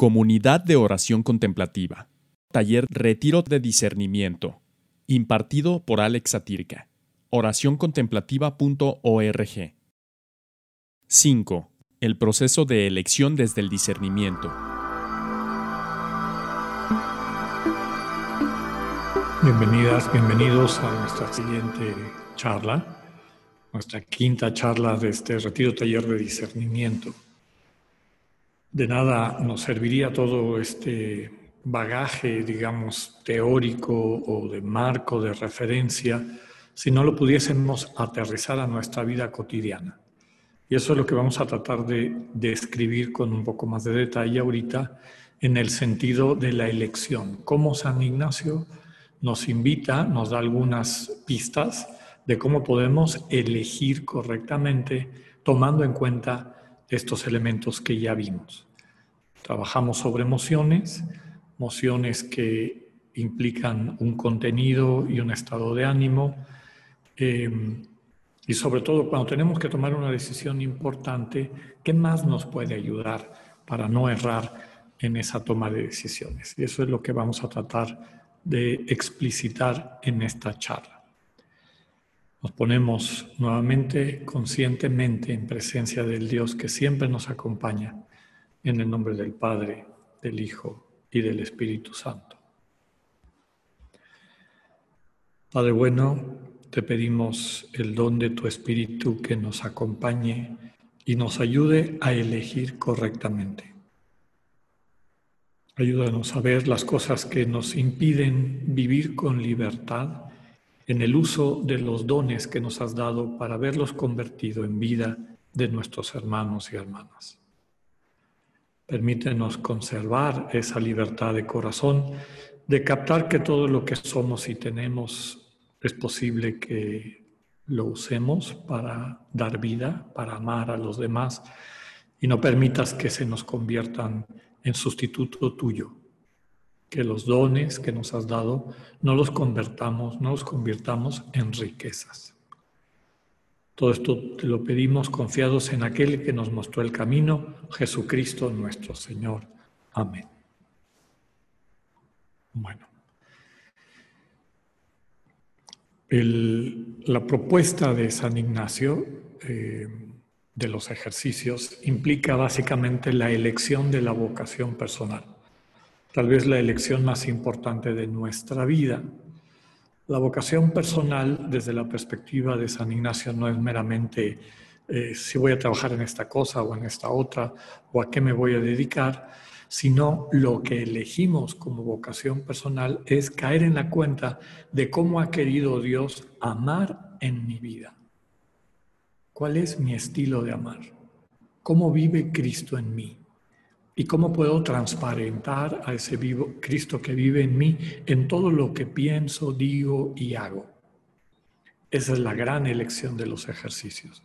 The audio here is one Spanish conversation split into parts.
Comunidad de Oración Contemplativa. Taller Retiro de Discernimiento. Impartido por Alex Satirka. Oracioncontemplativa.org. 5. El proceso de elección desde el discernimiento. Bienvenidas, bienvenidos a nuestra siguiente charla, nuestra quinta charla de este retiro taller de discernimiento. De nada nos serviría todo este bagaje, digamos, teórico o de marco de referencia si no lo pudiésemos aterrizar a nuestra vida cotidiana. Y eso es lo que vamos a tratar de describir con un poco más de detalle ahorita en el sentido de la elección. Cómo San Ignacio nos invita, nos da algunas pistas de cómo podemos elegir correctamente tomando en cuenta estos elementos que ya vimos. Trabajamos sobre emociones, emociones que implican un contenido y un estado de ánimo, em, y sobre todo cuando tenemos que tomar una decisión importante, ¿qué más nos puede ayudar para no errar en esa toma de decisiones? Y eso es lo que vamos a tratar de explicitar en esta charla. Nos ponemos nuevamente conscientemente en presencia del Dios que siempre nos acompaña, en el nombre del Padre, del Hijo y del Espíritu Santo. Padre bueno, te pedimos el don de tu Espíritu que nos acompañe y nos ayude a elegir correctamente. Ayúdanos a ver las cosas que nos impiden vivir con libertad en el uso de los dones que nos has dado para verlos convertido en vida de nuestros hermanos y hermanas. Permítenos conservar esa libertad de corazón, de captar que todo lo que somos y tenemos es posible que lo usemos para dar vida, para amar a los demás, y no permitas que se nos conviertan en sustituto tuyo. Que los dones que nos has dado no los convertamos, no los convirtamos en riquezas. Todo esto te lo pedimos confiados en aquel que nos mostró el camino, Jesucristo nuestro Señor. Amén. Bueno. la propuesta de San Ignacio eh, de los ejercicios implica básicamente la elección de la vocación personal, tal vez la elección más importante de nuestra vida. La vocación personal, desde la perspectiva de San Ignacio, no es meramente eh, si voy a trabajar en esta cosa o en esta otra, o a qué me voy a dedicar, sino lo que elegimos como vocación personal es caer en la cuenta de cómo ha querido Dios amar en mi vida. ¿Cuál es mi estilo de amar? ¿Cómo vive Cristo en mí? ¿Y cómo puedo transparentar a ese vivo Cristo que vive en mí en todo lo que pienso, digo y hago? Esa es la gran elección de los ejercicios.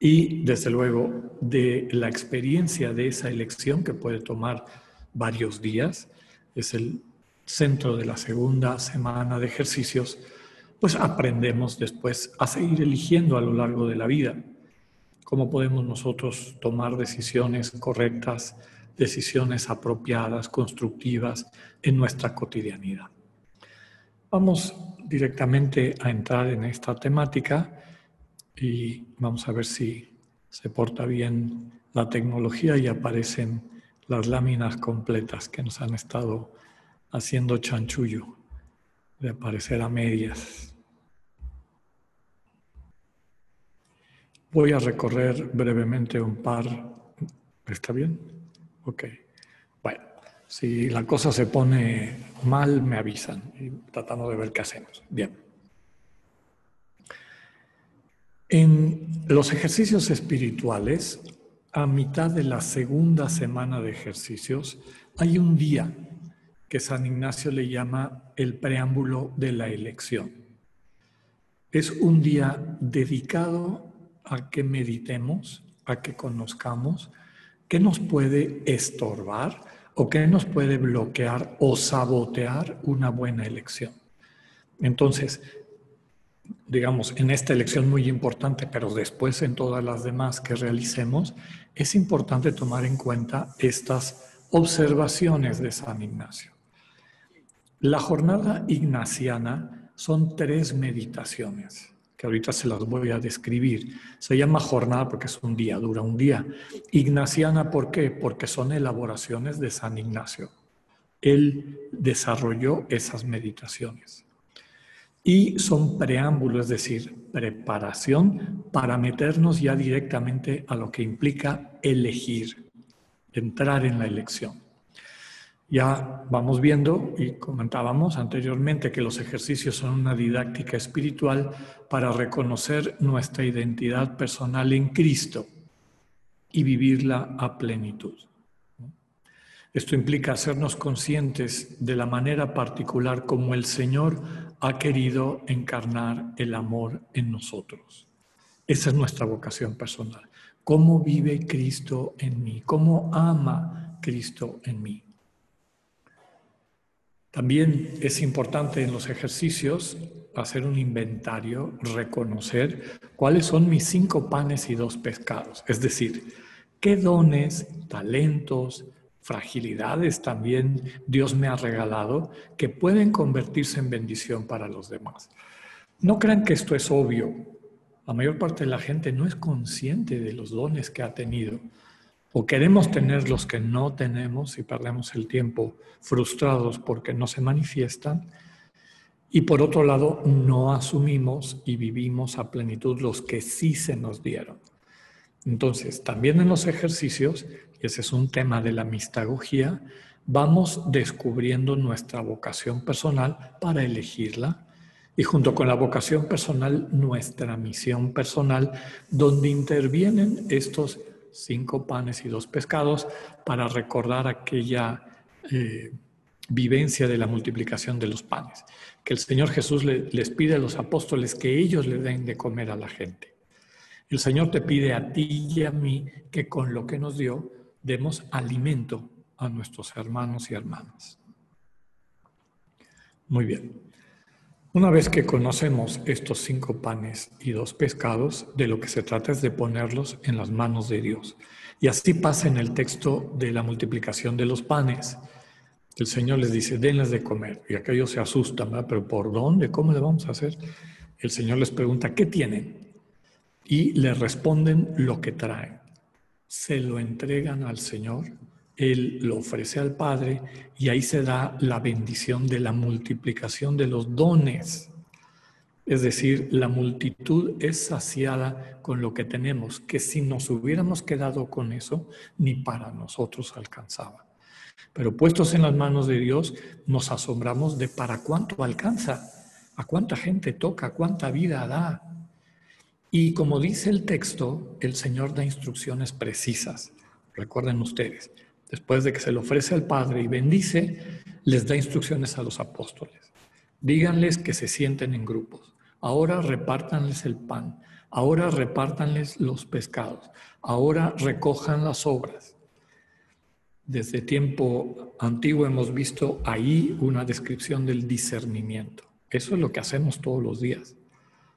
Y desde luego de la experiencia de esa elección que puede tomar varios días, es el centro de la segunda semana de ejercicios, pues aprendemos después a seguir eligiendo a lo largo de la vida. ¿Cómo podemos nosotros tomar decisiones correctas, decisiones apropiadas, constructivas en nuestra cotidianidad? Vamos directamente a entrar en esta temática y vamos a ver si se porta bien la tecnología y aparecen las láminas completas que nos han estado haciendo chanchullo de aparecer a medias. Voy a recorrer brevemente un par. ¿Está bien? Ok. Bueno, si la cosa se pone mal, me avisan y tratamos de ver qué hacemos. Bien. En los ejercicios espirituales, a mitad de la segunda semana de ejercicios, hay un día que San Ignacio le llama el preámbulo de la elección. Es un día dedicado a que meditemos, a que conozcamos qué nos puede estorbar o qué nos puede bloquear o sabotear una buena elección. Entonces, digamos, en esta elección muy importante, pero después en todas las demás que realicemos, es importante tomar en cuenta estas Observaciones de San Ignacio. La jornada ignaciana son tres meditaciones, ahorita se las voy a describir. Se llama jornada porque es un día, dura un día. Ignaciana, ¿por qué? Porque son elaboraciones de San Ignacio. Él desarrolló esas meditaciones. Y son preámbulos, es decir, preparación para meternos ya directamente a lo que implica elegir, entrar en la elección. Ya vamos viendo y comentábamos anteriormente que los ejercicios son una didáctica espiritual para reconocer nuestra identidad personal en Cristo y vivirla a plenitud. Esto implica hacernos conscientes de la manera particular como el Señor ha querido encarnar el amor en nosotros. Esa es nuestra vocación personal. ¿Cómo vive Cristo en mí? ¿Cómo ama Cristo en mí? También es importante en los ejercicios hacer un inventario, reconocer cuáles son mis cinco panes y dos pescados. Es decir, qué dones, talentos, fragilidades también Dios me ha regalado que pueden convertirse en bendición para los demás. No crean que esto es obvio. La mayor parte de la gente no es consciente de los dones que ha tenido. O queremos tener los que no tenemos y perdemos el tiempo frustrados porque no se manifiestan. Y por otro lado, no asumimos y vivimos a plenitud los que sí se nos dieron. Entonces, también en los ejercicios ese es un tema de la mistagogía, vamos descubriendo nuestra vocación personal para elegirla y junto con la vocación personal, nuestra misión personal, donde intervienen estos cinco panes y dos pescados para recordar aquella eh, vivencia de la multiplicación de los panes, que el Señor Jesús les pide a los apóstoles que ellos le den de comer a la gente. El Señor te pide a ti y a mí que con lo que nos dio demos alimento a nuestros hermanos y hermanas. Muy bien. Una vez que conocemos estos cinco panes y dos pescados, de lo que se trata es de ponerlos en las manos de Dios. Y así pasa en el texto de la multiplicación de los panes. El Señor les dice, denles de comer. Y aquellos se asustan, ¿verdad? Pero ¿por dónde? ¿Cómo le vamos a hacer? El Señor les pregunta, ¿qué tienen? Y le responden lo que traen se lo entregan al Señor, Él lo ofrece al Padre y ahí se da la bendición de la multiplicación de los dones. Es decir, la multitud es saciada con lo que tenemos, que si nos hubiéramos quedado con eso, ni para nosotros alcanzaba. Pero puestos en las manos de Dios, nos asombramos de para cuánto alcanza, a cuánta gente toca, cuánta vida da, y como dice el texto, el Señor da instrucciones precisas. Recuerden ustedes, después de que se le ofrece al Padre y bendice, les da instrucciones a los apóstoles. Díganles que se sienten en grupos. Ahora repártanles el pan. Ahora repártanles los pescados. Ahora recojan las obras. Desde tiempo antiguo hemos visto ahí una descripción del discernimiento. Eso es lo que hacemos todos los días.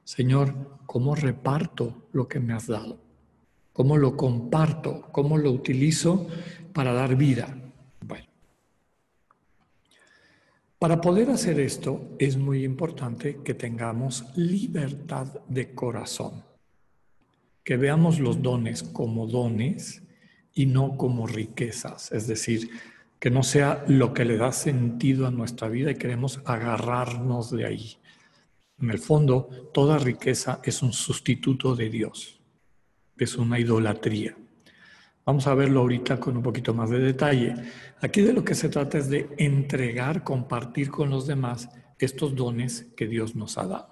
Señor, ¿cómo reparto lo que me has dado? ¿Cómo lo comparto? ¿Cómo lo utilizo para dar vida? Para poder hacer esto es muy importante que tengamos libertad de corazón, que veamos los dones como dones y no como riquezas, es decir, que no sea lo que le da sentido a nuestra vida y queremos agarrarnos de ahí. En el fondo, toda riqueza es un sustituto de Dios, es una idolatría. Vamos a verlo ahorita con un poquito más de detalle. Aquí de lo que se trata es de entregar, compartir con los demás estos dones que Dios nos ha dado.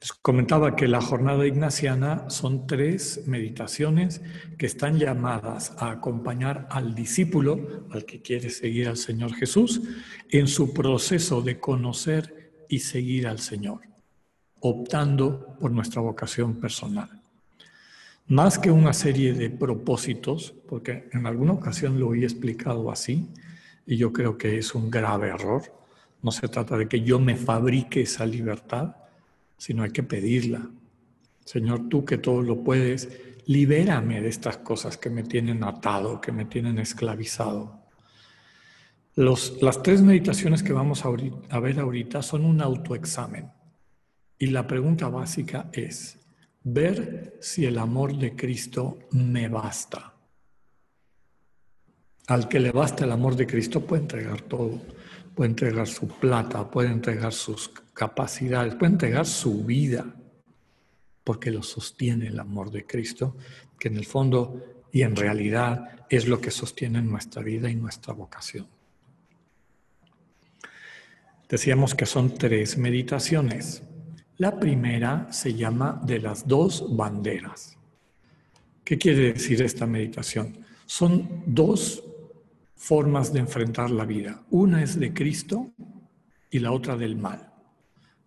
Les comentaba que la jornada ignaciana son tres meditaciones que están llamadas a acompañar al discípulo, al que quiere seguir al Señor Jesús, en su proceso de conocer y seguir al Señor, optando por nuestra vocación personal. Más que una serie de propósitos, porque en alguna ocasión lo he explicado así, y yo creo que es un grave error. No se trata de que yo me fabrique esa libertad, sino hay que pedirla. Señor, tú que todo lo puedes, libérame de estas cosas que me tienen atado, que me tienen esclavizado. las tres meditaciones que vamos a ver ahorita son un autoexamen. Y la pregunta básica es, ver si el amor de Cristo me basta. Al que le basta el amor de Cristo puede entregar todo, puede entregar su plata, puede entregar sus capacidades, puede entregar su vida, porque lo sostiene el amor de Cristo, que en el fondo y en realidad es lo que sostiene nuestra vida y nuestra vocación. Decíamos que son tres meditaciones. La primera se llama de las dos banderas. ¿Qué quiere decir esta meditación? Son dos formas de enfrentar la vida. Una es de Cristo y la otra del mal.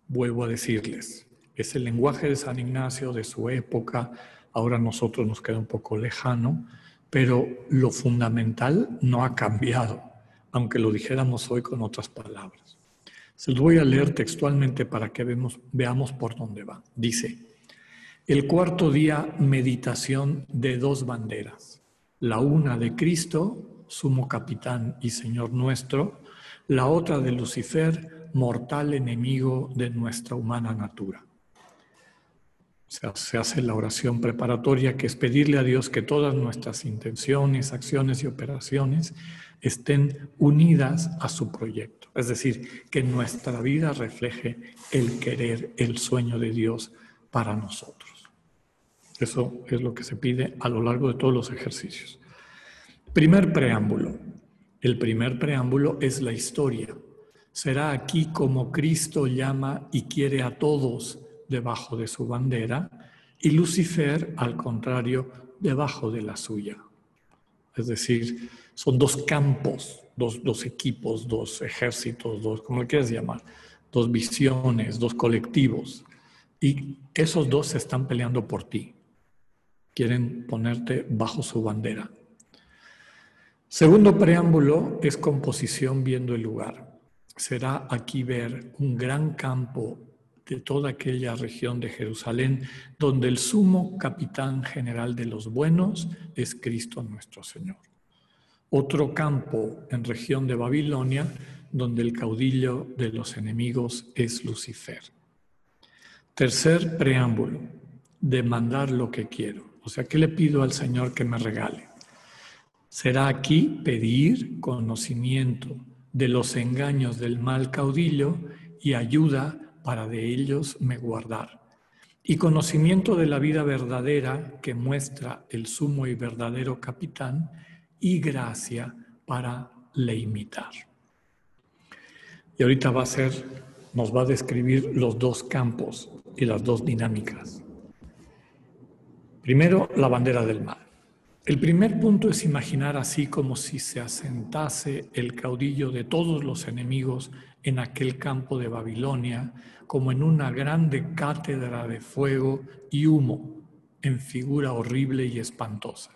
Vuelvo a decirles, es el lenguaje de San Ignacio de su época, ahora a nosotros nos queda un poco lejano, pero lo fundamental no ha cambiado, aunque lo dijéramos hoy con otras palabras. Se los voy a leer textualmente para que veamos por dónde va. Dice, el cuarto día, meditación de dos banderas, la una de Cristo, sumo capitán y Señor nuestro, la otra de Lucifer, mortal enemigo de nuestra humana natura. Se hace la oración preparatoria que es pedirle a Dios que todas nuestras intenciones, acciones y operaciones estén unidas a su proyecto. Es decir, que nuestra vida refleje el querer, el sueño de Dios para nosotros. Eso es lo que se pide a lo largo de todos los ejercicios. Primer preámbulo. El primer preámbulo es la historia. Será aquí como Cristo llama y quiere a todos debajo de su bandera y Lucifer, al contrario, debajo de la suya. Es decir, son dos campos, dos, equipos, dos ejércitos, dos, como le quieras llamar, dos visiones, dos colectivos. Y esos dos se están peleando por ti. Quieren ponerte bajo su bandera. Segundo preámbulo es composición viendo el lugar. Será aquí ver un gran campo de toda aquella región de Jerusalén, donde el sumo capitán general de los buenos es Cristo nuestro Señor otro campo en región de Babilonia donde el caudillo de los enemigos es Lucifer. Tercer preámbulo, demandar lo que quiero. O sea, ¿qué le pido al Señor que me regale? Será aquí pedir conocimiento de los engaños del mal caudillo y ayuda para de ellos me guardar. Y conocimiento de la vida verdadera que muestra el sumo y verdadero capitán y gracia para le imitar. Y ahorita va a ser, nos va a describir los dos campos y las dos dinámicas. Primero, la bandera del mal. El primer punto es imaginar así como si se asentase el caudillo de todos los enemigos en aquel campo de Babilonia, como en una grande cátedra de fuego y humo, en figura horrible y espantosa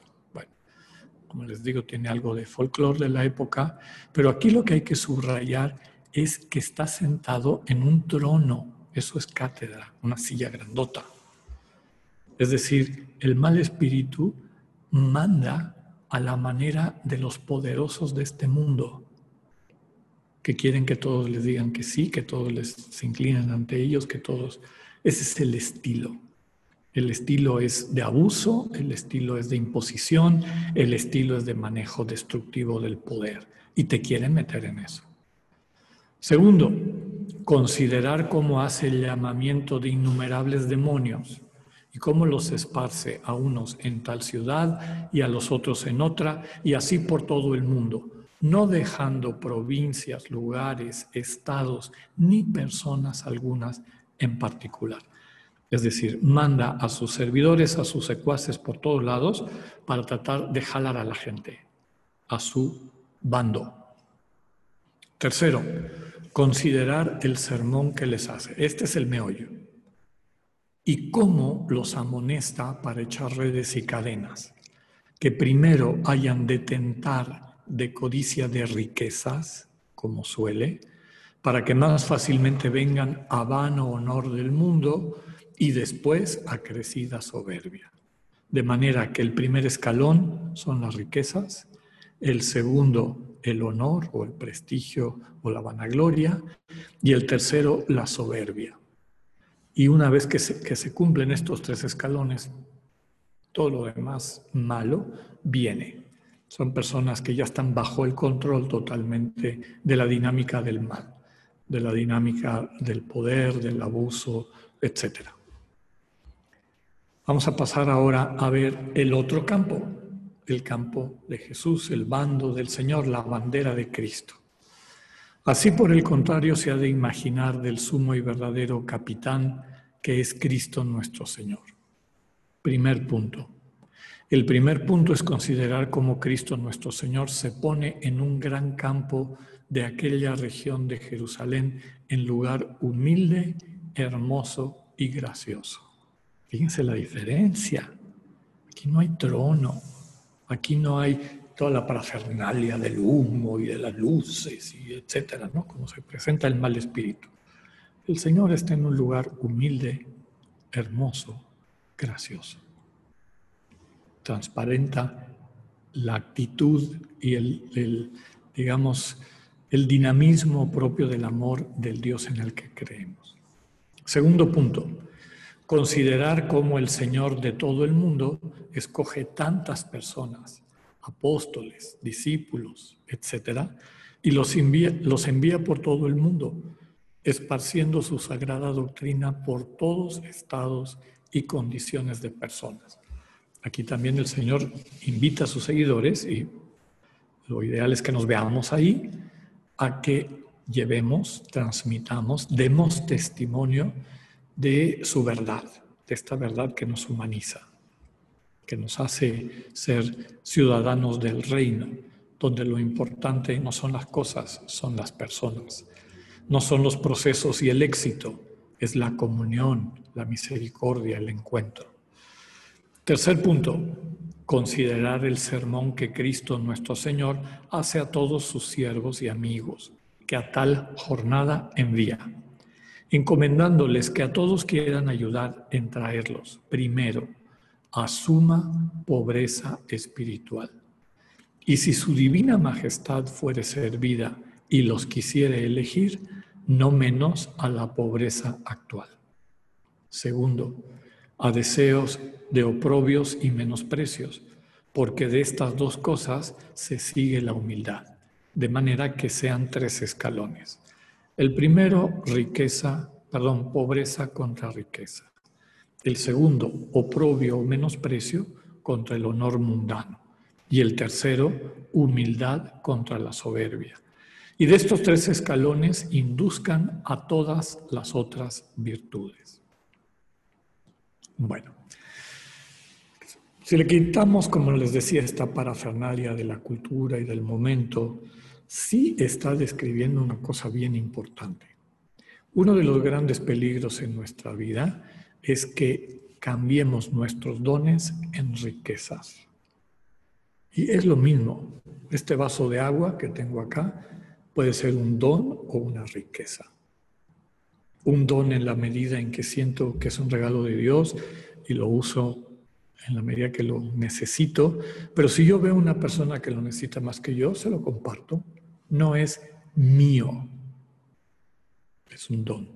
como les digo, tiene algo de folclore de la época, pero aquí lo que hay que subrayar es que está sentado en un trono, eso es cátedra, una silla grandota. Es decir, el mal espíritu manda a la manera de los poderosos de este mundo, que quieren que todos les digan que sí, que todos les inclinen ante ellos, que todos... Ese es el estilo. El estilo es de abuso, el estilo es de imposición, el estilo es de manejo destructivo del poder y te quieren meter en eso. Segundo, considerar cómo hace el llamamiento de innumerables demonios y cómo los esparce a unos en tal ciudad y a los otros en otra y así por todo el mundo, no dejando provincias, lugares, estados ni personas algunas en particular. Es decir, manda a sus servidores, a sus secuaces por todos lados para tratar de jalar a la gente a su bando. Tercero, considerar el sermón que les hace. Este es el meollo. Y cómo los amonesta para echar redes y cadenas. Que primero hayan de tentar de codicia de riquezas, como suele, para que más fácilmente vengan a vano honor del mundo y después a crecida soberbia. De manera que el primer escalón son las riquezas, el segundo el honor o el prestigio o la vanagloria y el tercero la soberbia. Y una vez que se, que se cumplen estos tres escalones, todo lo demás malo viene. Son personas que ya están bajo el control totalmente de la dinámica del mal, de la dinámica del poder, del abuso, etc. Vamos a pasar ahora a ver el otro campo, el campo de Jesús, el bando del Señor, la bandera de Cristo. Así por el contrario se ha de imaginar del sumo y verdadero capitán que es Cristo nuestro Señor. Primer punto. El primer punto es considerar cómo Cristo nuestro Señor se pone en un gran campo de aquella región de Jerusalén en lugar humilde, hermoso y gracioso. Fíjense la diferencia. Aquí no hay trono, aquí no hay toda la parafernalia del humo y de las luces y etcétera, ¿no? Como se presenta el mal espíritu. El Señor está en un lugar humilde, hermoso, gracioso. Transparenta la actitud y el, digamos, el dinamismo propio del amor del Dios en el que creemos. Segundo punto, considerar cómo el Señor de todo el mundo escoge tantas personas apóstoles, discípulos, etcétera, y los envía, los envía por todo el mundo, esparciendo su sagrada doctrina por todos estados y condiciones de personas. Aquí también el Señor invita a sus seguidores, y lo ideal es que nos veamos ahí, a que llevemos, transmitamos, demos testimonio de su verdad, de esta verdad que nos humaniza que nos hace ser ciudadanos del reino, donde lo importante no son las cosas, son las personas. No son los procesos y el éxito, es la comunión, la misericordia, el encuentro. Tercer punto, considerar el sermón que Cristo nuestro Señor hace a todos sus siervos y amigos, que a tal jornada envía, encomendándoles que a todos quieran ayudar en traerlos, primero, a suma pobreza espiritual. Y si su divina majestad fuere servida y los quisiere elegir, no menos a la pobreza actual. Segundo, a deseos de oprobios y menosprecios, porque de estas dos cosas se sigue la humildad, de manera que sean tres escalones. El primero, riqueza, perdón, pobreza contra riqueza. El segundo, oprobio o menosprecio contra el honor mundano. Y el tercero, humildad contra la soberbia. Y de estos tres escalones induzcan a todas las otras virtudes. Bueno, si le quitamos, como les decía, esta parafernalia de la cultura y del momento, sí está describiendo una cosa bien importante. Uno de los grandes peligros en nuestra vida es que cambiemos nuestros dones en riquezas. Y es lo mismo, este vaso de agua que tengo acá puede ser un don o una riqueza. Un don en la medida en que siento que es un regalo de Dios y lo uso en la medida que lo necesito, pero si yo veo una persona que lo necesita más que yo, se lo comparto. No es mío, es un don.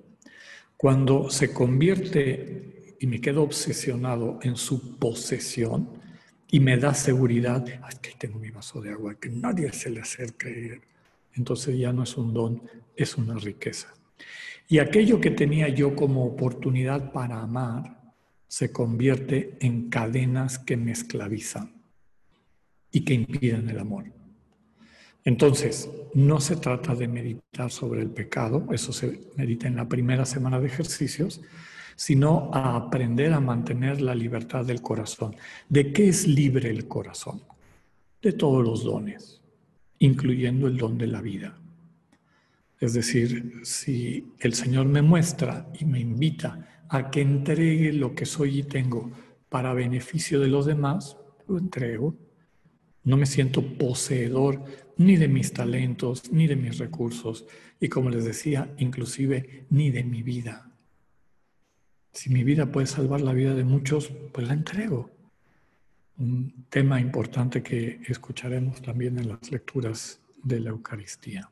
Cuando se convierte y me quedo obsesionado en su posesión y me da seguridad, es que tengo mi vaso de agua, que nadie se le acerque, entonces ya no es un don, es una riqueza. Y aquello que tenía yo como oportunidad para amar se convierte en cadenas que me esclavizan y que impiden el amor. Entonces, no se trata de meditar sobre el pecado, eso se medita en la primera semana de ejercicios, sino aprender a mantener la libertad del corazón. ¿De qué es libre el corazón? De todos los dones, incluyendo el don de la vida. Es decir, si el Señor me muestra y me invita a que entregue lo que soy y tengo para beneficio de los demás, lo entrego. No me siento poseedor ni de mis talentos, ni de mis recursos, y como les decía, inclusive ni de mi vida. Si mi vida puede salvar la vida de muchos, pues la entrego. un tema importante que escucharemos también en las lecturas de la Eucaristía.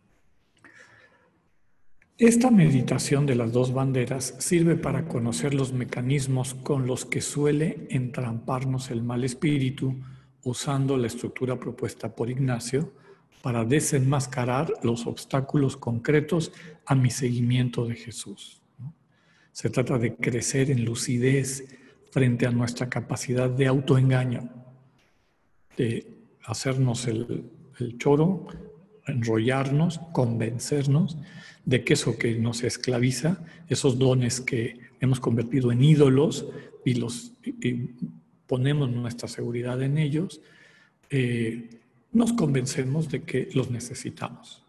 Esta meditación de las dos banderas sirve para conocer los mecanismos con los que suele entramparnos el mal espíritu usando la estructura propuesta por Ignacio para desenmascarar los obstáculos concretos a mi seguimiento de Jesús. Se trata de crecer en lucidez frente a nuestra capacidad de autoengaño, de hacernos el, choro, enrollarnos, convencernos de que eso que nos esclaviza, esos dones que hemos convertido en ídolos y los ponemos nuestra seguridad en ellos, eh, nos convencemos de que los necesitamos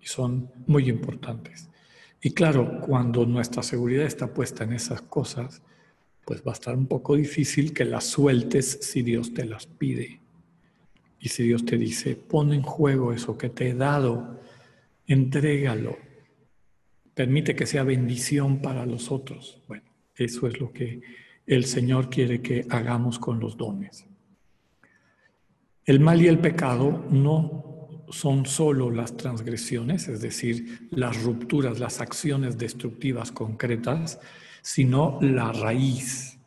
y son muy importantes. Y claro, cuando nuestra seguridad está puesta en esas cosas, pues va a estar un poco difícil que las sueltes si Dios te las pide. Y si Dios te dice, pon en juego eso que te he dado, entrégalo, permite que sea bendición para los otros. Bueno, eso es lo que el Señor quiere que hagamos con los dones. El mal y el pecado no son solo las transgresiones, es decir, las rupturas, las acciones destructivas concretas, sino la raíz.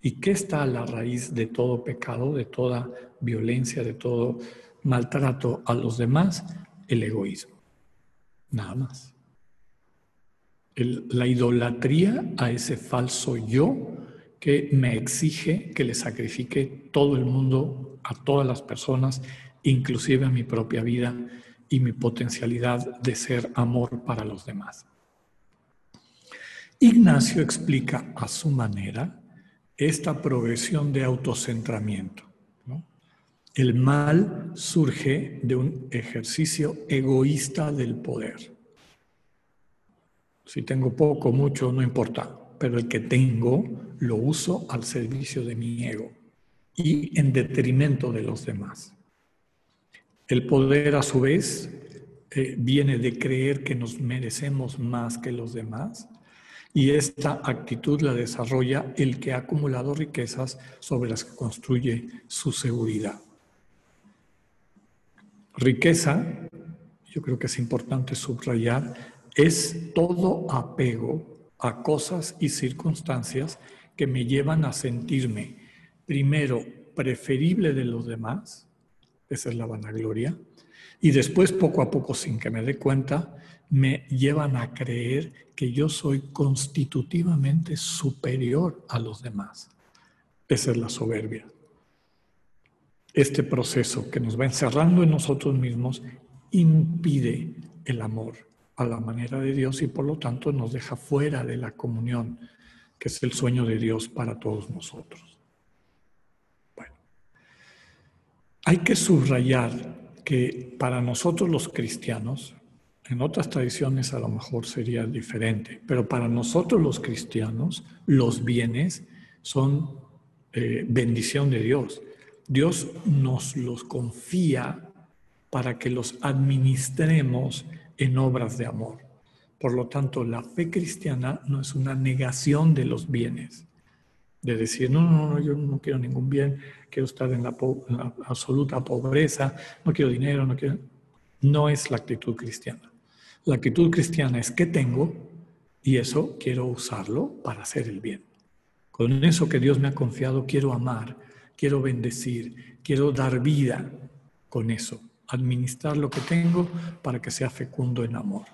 ¿Y qué está a la raíz de todo pecado, de toda violencia, de todo maltrato a los demás? El egoísmo. Nada más. La idolatría a ese falso yo que me exige que le sacrifique todo el mundo, a todas las personas, inclusive a mi propia vida y mi potencialidad de ser amor para los demás. Ignacio explica a su manera esta progresión de autocentramiento. El mal surge de un ejercicio egoísta del poder. Si tengo poco, mucho, no importa, pero el que tengo lo uso al servicio de mi ego y en detrimento de los demás. El poder, a su vez, eh, viene de creer que nos merecemos más que los demás y esta actitud la desarrolla el que ha acumulado riquezas sobre las que construye su seguridad. Riqueza, yo creo que es importante subrayar, es todo apego a cosas y circunstancias que me llevan a sentirme primero preferible de los demás esa es la vanagloria, y después poco a poco, sin que me dé cuenta, me llevan a creer que yo soy constitutivamente superior a los demás. Esa es la soberbia. Este proceso que nos va encerrando en nosotros mismos impide el amor a la manera de Dios y por lo tanto nos deja fuera de la comunión, que es el sueño de Dios para todos nosotros. Hay que subrayar que para nosotros los cristianos, en otras tradiciones a lo mejor sería diferente, pero para nosotros los cristianos los bienes son eh, bendición de Dios. Dios nos los confía para que los administremos en obras de amor. Por lo tanto, la fe cristiana no es una negación de los bienes, de decir, no, no, no, yo no quiero ningún bien, quiero estar en la, absoluta pobreza, no quiero dinero, no quiero... No es la actitud cristiana. La actitud cristiana es que tengo y eso quiero usarlo para hacer el bien. Con eso que Dios me ha confiado quiero amar, quiero bendecir, quiero dar vida con eso, administrar lo que tengo para que sea fecundo en amor.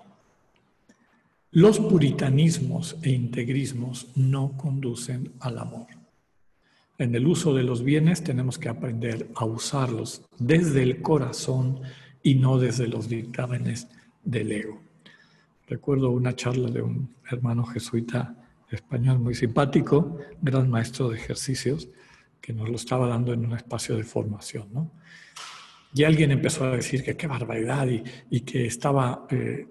Los puritanismos e integrismos no conducen al amor. En el uso de los bienes tenemos que aprender a usarlos desde el corazón y no desde los dictámenes del ego. Recuerdo una charla de un hermano jesuita español muy simpático, gran maestro de ejercicios, que nos lo estaba dando en un espacio de formación. Y alguien empezó a decir que qué barbaridad y, que estaba eh,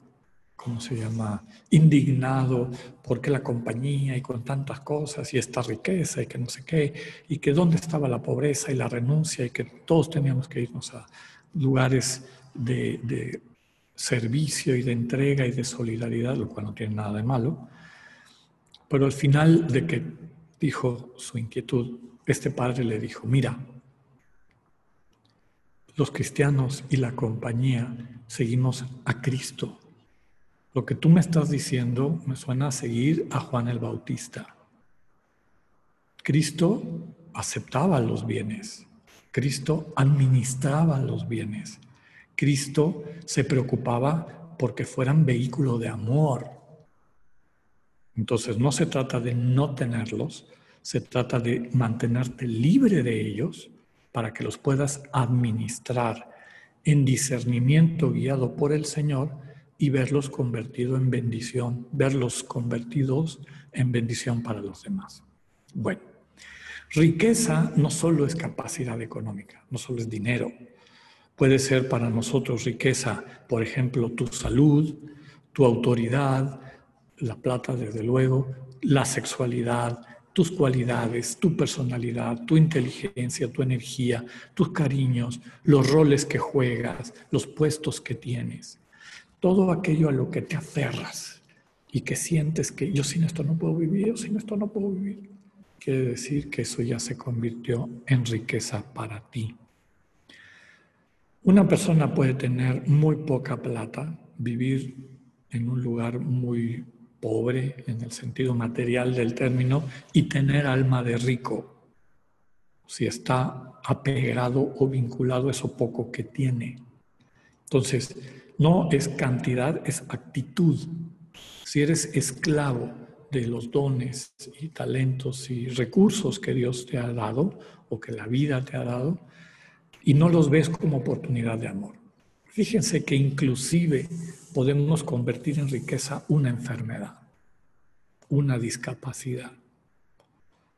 ¿cómo se llama?, indignado porque la compañía y con tantas cosas y esta riqueza y que no sé qué, y que dónde estaba la pobreza y la renuncia y que todos teníamos que irnos a lugares de, de servicio y de entrega y de solidaridad, lo cual no tiene nada de malo. Pero al final de que dijo su inquietud, este padre le dijo, mira, los cristianos y la compañía seguimos a Cristo. Lo que tú me estás diciendo me suena a seguir a Juan el Bautista. Cristo aceptaba los bienes, Cristo administraba los bienes, Cristo se preocupaba porque fueran vehículo de amor. Entonces no se trata de no tenerlos, se trata de mantenerte libre de ellos para que los puedas administrar en discernimiento guiado por el Señor y verlos convertidos en bendición, verlos convertidos en bendición para los demás. Bueno, riqueza no solo es capacidad económica, no solo es dinero. Puede ser para nosotros riqueza, por ejemplo, tu salud, tu autoridad, la plata desde luego, la sexualidad, tus cualidades, tu personalidad, tu inteligencia, tu energía, tus cariños, los roles que juegas, los puestos que tienes, todo aquello a lo que te aferras y que sientes que yo sin esto no puedo vivir, yo sin esto no puedo vivir, quiere decir que eso ya se convirtió en riqueza para ti. Una persona puede tener muy poca plata, vivir en un lugar muy pobre en el sentido material del término y tener alma de rico, si está apegado o vinculado a eso poco que tiene. Entonces, no es cantidad, es actitud. Si eres esclavo de los dones y talentos y recursos que Dios te ha dado o que la vida te ha dado, y no los ves como oportunidad de amor. Fíjense que inclusive podemos convertir en riqueza una enfermedad, una discapacidad.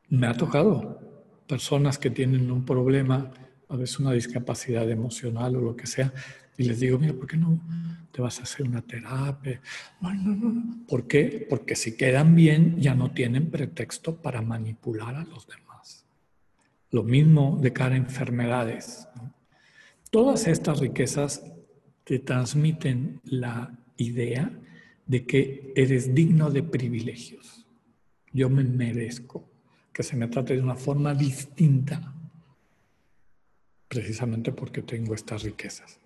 Me ha tocado personas que tienen un problema, a veces una discapacidad emocional o lo que sea, y les digo, mira, ¿por qué no te vas a hacer una terapia? No, no, no. ¿Por qué? Porque si quedan bien, ya no tienen pretexto para manipular a los demás. Lo mismo de cara a enfermedades. Todas estas riquezas te transmiten la idea de que eres digno de privilegios. Yo me merezco que se me trate de una forma distinta, precisamente porque tengo estas riquezas.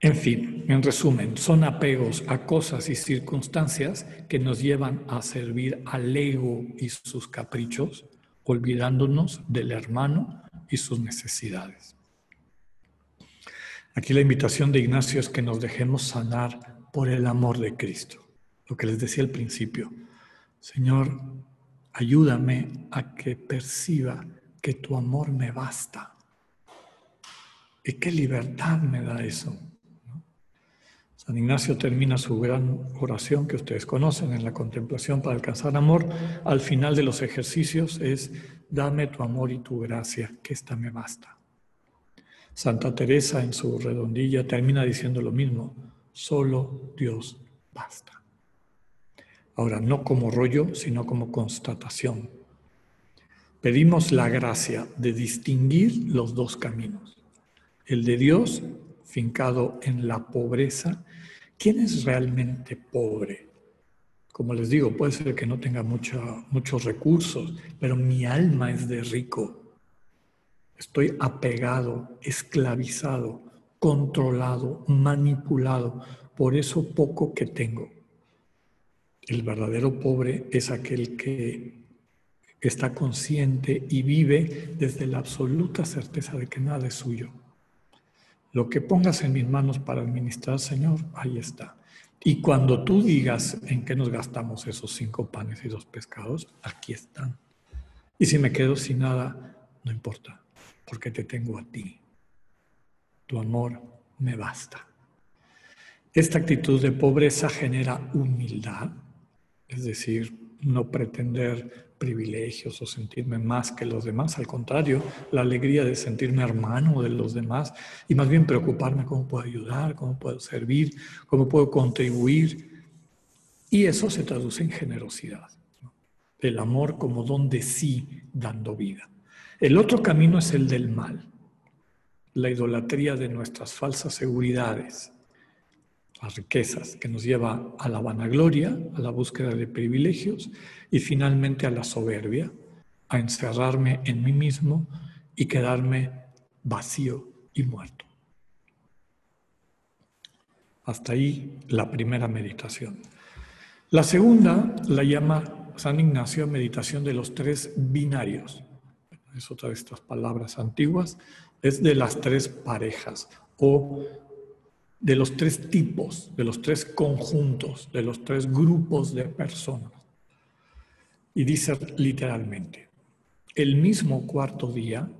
En fin, en resumen, son apegos a cosas y circunstancias que nos llevan a servir al ego y sus caprichos, olvidándonos del hermano y sus necesidades. Aquí la invitación de Ignacio es que nos dejemos sanar por el amor de Cristo. Lo que les decía al principio. Señor, ayúdame a que perciba que tu amor me basta. ¿Y qué libertad me da eso? San Ignacio termina su gran oración que ustedes conocen en la contemplación para alcanzar amor. Al final de los ejercicios es, dame tu amor y tu gracia, que esta me basta. Santa Teresa en su redondilla termina diciendo lo mismo, solo Dios basta. Ahora, no como rollo, sino como constatación. Pedimos la gracia de distinguir los dos caminos, el de Dios fincado en la pobreza. ¿Quién es realmente pobre? Como les digo, puede ser que no tenga muchos recursos, pero mi alma es de rico. Estoy apegado, esclavizado, controlado, manipulado por eso poco que tengo. El verdadero pobre es aquel que está consciente y vive desde la absoluta certeza de que nada es suyo. Lo que pongas en mis manos para administrar, Señor, ahí está. Y cuando tú digas en qué nos gastamos esos cinco panes y dos pescados, aquí están. Y si me quedo sin nada, no importa porque te tengo a ti. Tu amor me basta. Esta actitud de pobreza genera humildad, es decir, no pretender privilegios o sentirme más que los demás, al contrario, la alegría de sentirme hermano de los demás y más bien preocuparme cómo puedo ayudar, cómo puedo servir, cómo puedo contribuir. Y eso se traduce en generosidad, el amor como don de sí dando vida. El otro camino es el del mal, la idolatría de nuestras falsas seguridades, las riquezas, que nos lleva a la vanagloria, a la búsqueda de privilegios y finalmente a la soberbia, a encerrarme en mí mismo y quedarme vacío, y muerto. Hasta ahí la primera meditación. La segunda la llama San Ignacio meditación de los tres binarios. Es otra de estas palabras antiguas. Es de las tres parejas o de los tres tipos, de los tres conjuntos, de los tres grupos de personas. Y dice literalmente, el mismo cuarto día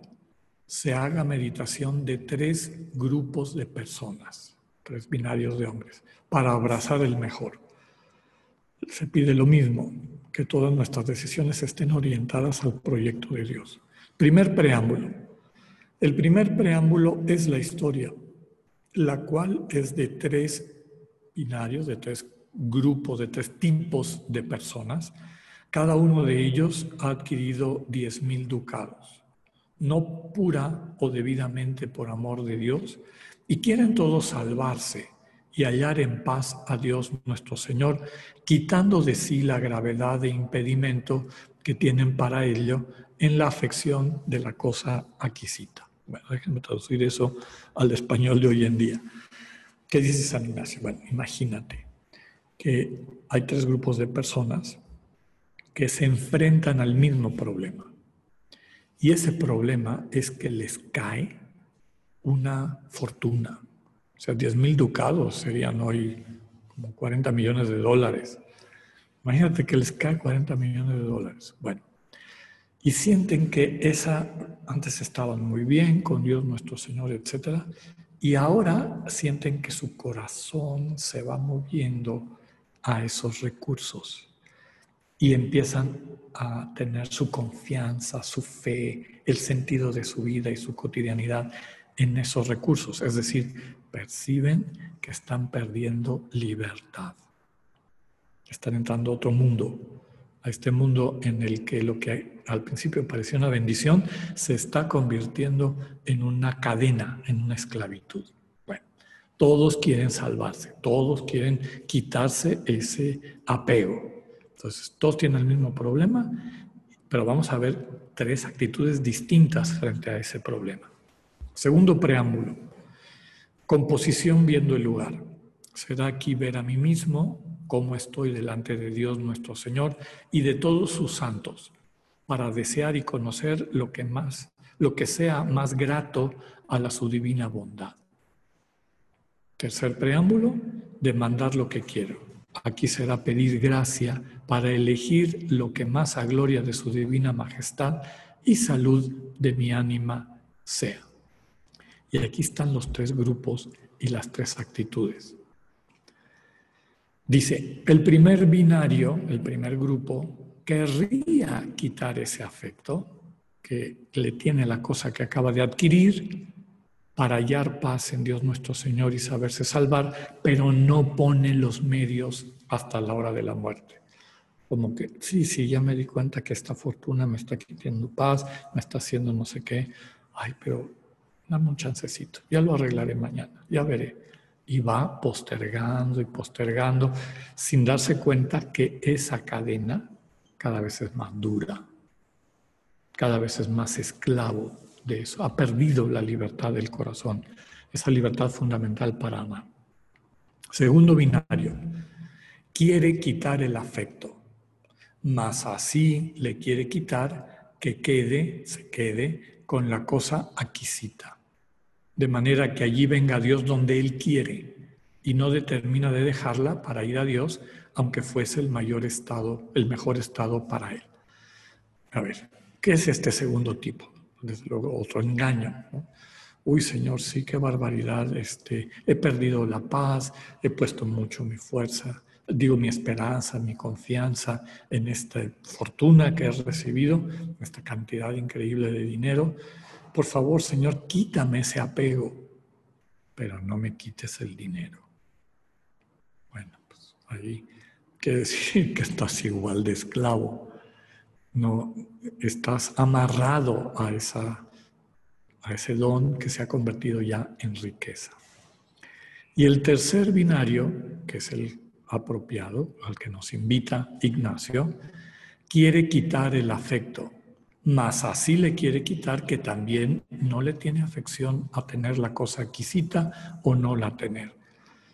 se haga meditación de tres grupos de personas, tres binarios de hombres, para abrazar el mejor. Se pide lo mismo, que todas nuestras decisiones estén orientadas al proyecto de Dios. Primer preámbulo. El primer preámbulo es la historia, la cual es de tres binarios, de tres grupos, de tres tipos de personas. Cada uno de ellos ha adquirido diez mil ducados no pura o debidamente por amor de Dios, y quieren todos salvarse y hallar en paz a Dios nuestro Señor, quitando de sí la gravedad e impedimento que tienen para ello en la afección de la cosa aquisita. Bueno, déjenme traducir eso al español de hoy en día. ¿Qué dice San Ignacio? Bueno, imagínate que hay tres grupos de personas que se enfrentan al mismo problema. Y ese problema es que les cae una fortuna. O sea, 10 mil ducados serían hoy como 40 millones de dólares. Imagínate que les cae 40 millones de dólares. Bueno, y sienten que esa, antes estaban muy bien con Dios nuestro Señor, etc. Y ahora sienten que su corazón se va moviendo a esos recursos y empiezan a tener su confianza, su fe, el sentido de su vida y su cotidianidad en esos recursos. Es decir, perciben que están perdiendo libertad. Están entrando a otro mundo, a este mundo en el que lo que al principio parecía una bendición se está convirtiendo en una cadena, en una esclavitud. Bueno, todos quieren salvarse, todos quieren quitarse ese apego. Entonces, todos tienen el mismo problema, pero vamos a ver tres actitudes distintas frente a ese problema. Segundo preámbulo, composición viendo el lugar. Será aquí ver a mí mismo cómo estoy delante de Dios nuestro Señor y de todos sus santos, para desear y conocer lo que más, lo que sea más grato a la su divina bondad. Tercer preámbulo, demandar lo que quiero. Aquí será pedir gracia para elegir lo que más a gloria de su divina majestad y salud de mi ánima sea. Y aquí están los tres grupos y las tres actitudes. Dice, el primer binario, el primer grupo, querría quitar ese afecto que le tiene la cosa que acaba de adquirir para hallar paz en Dios nuestro Señor y saberse salvar, pero no pone los medios hasta la hora de la muerte. Como que, sí, sí, ya me di cuenta que esta fortuna me está quitando paz, me está haciendo no sé qué. Ay, pero dame un chancecito, ya lo arreglaré mañana, ya veré. Y va postergando y postergando sin darse cuenta que esa cadena cada vez es más dura, cada vez es más esclavo de eso, ha perdido la libertad del corazón, esa libertad fundamental para amar. Segundo binario, quiere quitar el afecto, mas así le quiere quitar que quede, se quede con la cosa aquisita, de manera que allí venga Dios donde Él quiere y no determina de dejarla para ir a Dios, aunque fuese el mayor estado, el mejor estado para Él. A ver, ¿qué es este segundo tipo? desde luego otro engaño. Uy, Señor, sí, qué barbaridad. Este, he perdido la paz, he puesto mucho mi fuerza, digo mi esperanza, mi confianza en esta fortuna que he recibido, esta cantidad increíble de dinero. Por favor, Señor, quítame ese apego, pero no me quites el dinero. Bueno, pues ahí quiere decir que estás igual de esclavo no estás amarrado a, esa, a ese don que se ha convertido ya en riqueza. Y el tercer binario, que es el apropiado, al que nos invita Ignacio, quiere quitar el afecto, mas así le quiere quitar que también no le tiene afección a tener la cosa adquisita o no la tener.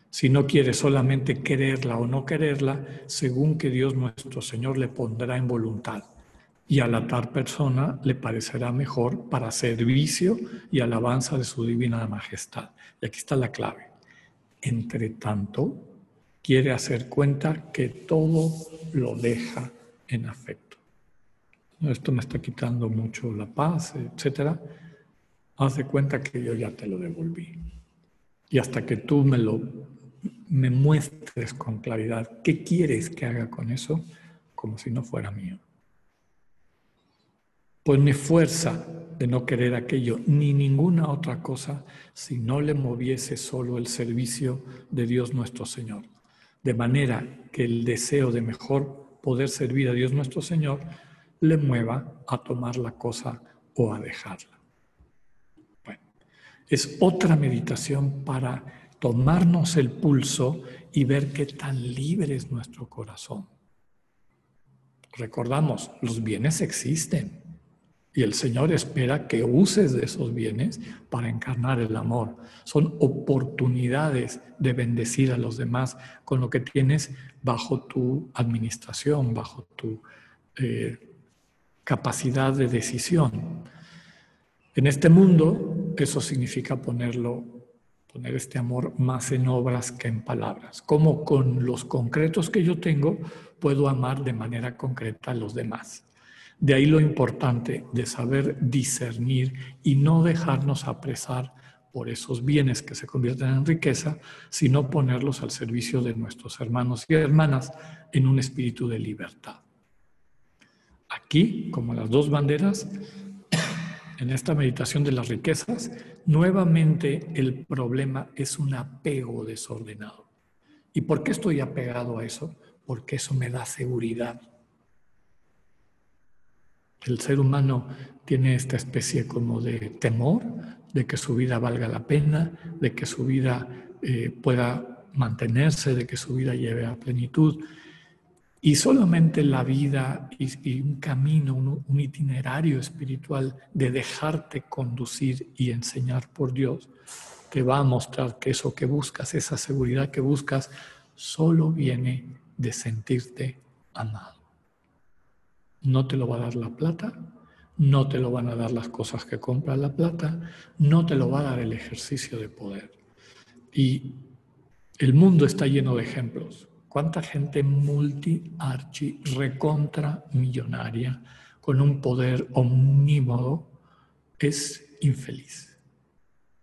Si no quiere solamente quererla o no quererla, según que Dios nuestro Señor le pondrá en voluntad. Y a la tal persona le parecerá mejor para servicio y alabanza de su divina majestad. Y aquí está la clave. Entre tanto, quiere hacer cuenta que todo lo deja en afecto esto me está quitando mucho la paz, etcétera, haz de cuenta que yo ya te lo devolví. Y hasta que tú me lo me muestres con claridad qué quieres que haga con eso, como si no fuera mío. Pues ni fuerza de no querer aquello, ni ninguna otra cosa, si no le moviese solo el servicio de Dios nuestro Señor. De manera que el deseo de mejor poder servir a Dios nuestro Señor le mueva a tomar la cosa o a dejarla. Bueno, es otra meditación para tomarnos el pulso y ver qué tan libre es nuestro corazón. Recordamos, los bienes existen y el Señor espera que uses de esos bienes para encarnar el amor. Son oportunidades de bendecir a los demás con lo que tienes bajo tu administración, bajo tu eh, capacidad de decisión. En este mundo, eso significa ponerlo, poner este amor más en obras que en palabras. Como con los concretos que yo tengo, puedo amar de manera concreta a los demás. De ahí lo importante de saber discernir y no dejarnos apresar por esos bienes que se convierten en riqueza, sino ponerlos al servicio de nuestros hermanos y hermanas en un espíritu de libertad. Aquí, como las dos banderas, en esta meditación de las riquezas, nuevamente el problema es un apego desordenado. ¿Y por qué estoy apegado a eso? Porque eso me da seguridad. El ser humano tiene esta especie como de temor de que su vida valga la pena, de que su vida eh, pueda mantenerse, de que su vida lleve a plenitud. Y solamente la vida y, un camino, un, itinerario espiritual de dejarte conducir y enseñar por Dios, te va a mostrar que eso que buscas, esa seguridad que buscas, solo viene de sentirte amado. No te lo va a dar la plata, no te lo van a dar las cosas que compra la plata, no te lo va a dar el ejercicio de poder. Y el mundo está lleno de ejemplos. ¿Cuánta gente multi, archi, recontra millonaria con un poder omnímodo es infeliz?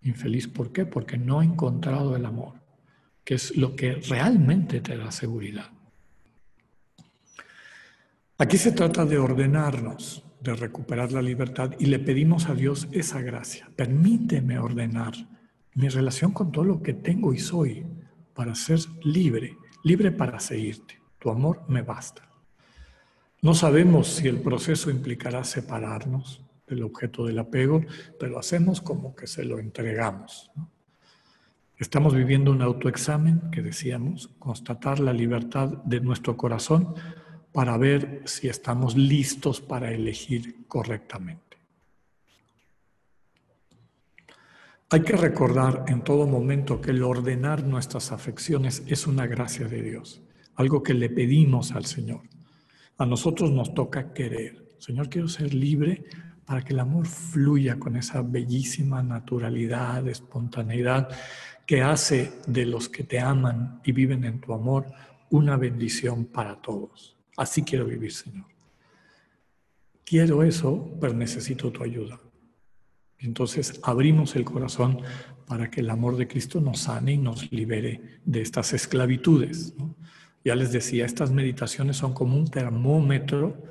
Infeliz, ¿por qué? Porque no ha encontrado el amor, que es lo que realmente te da seguridad. Aquí se trata de ordenarnos, de recuperar la libertad y le pedimos a Dios esa gracia. Permíteme ordenar mi relación con todo lo que tengo y soy para ser libre libre para seguirte. Tu amor me basta. No sabemos si el proceso implicará separarnos del objeto del apego, pero hacemos como que se lo entregamos. Estamos viviendo un autoexamen que decíamos, constatar la libertad de nuestro corazón para ver si estamos listos para elegir correctamente. Hay que recordar en todo momento que el ordenar nuestras afecciones es una gracia de Dios, algo que le pedimos al Señor. A nosotros nos toca querer. Señor, quiero ser libre para que el amor fluya con esa bellísima naturalidad, espontaneidad que hace de los que te aman y viven en tu amor una bendición para todos. Así quiero vivir, Señor. Quiero eso, pero necesito tu ayuda. Entonces abrimos el corazón para que el amor de Cristo nos sane y nos libere de estas esclavitudes. Ya les decía, estas meditaciones son como un termómetro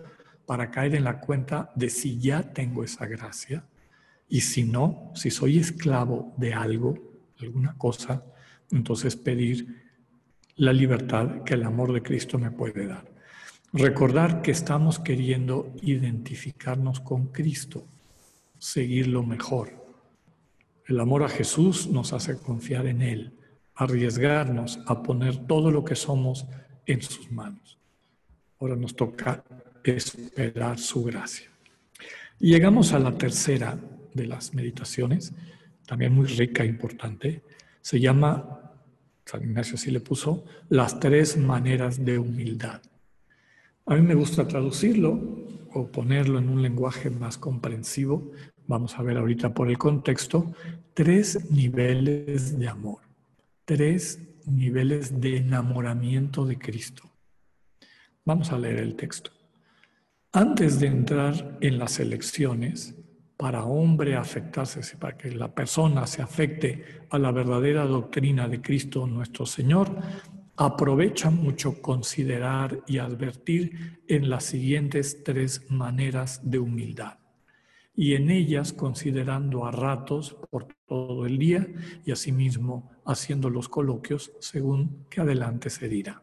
para caer en la cuenta de si ya tengo esa gracia y si no, si soy esclavo de algo, alguna cosa, entonces pedir la libertad que el amor de Cristo me puede dar. Recordar que estamos queriendo identificarnos con Cristo seguir lo mejor. El amor a Jesús nos hace confiar en Él, arriesgarnos a poner todo lo que somos en sus manos. Ahora nos toca esperar su gracia. Llegamos a la tercera de las meditaciones, también muy rica e importante. Se llama, San Ignacio así le puso, las tres maneras de humildad. A mí me gusta traducirlo o ponerlo en un lenguaje más comprensivo. Vamos a ver ahorita por el contexto, tres niveles de amor, tres niveles de enamoramiento de Cristo. Vamos a leer el texto. Antes de entrar en las elecciones, para hombre afectarse, para que la persona se afecte a la verdadera doctrina de Cristo nuestro Señor, aprovecha mucho considerar y advertir en las siguientes tres maneras de humildad. Y en ellas considerando a ratos por todo el día y asimismo haciendo los coloquios según que adelante se dirá.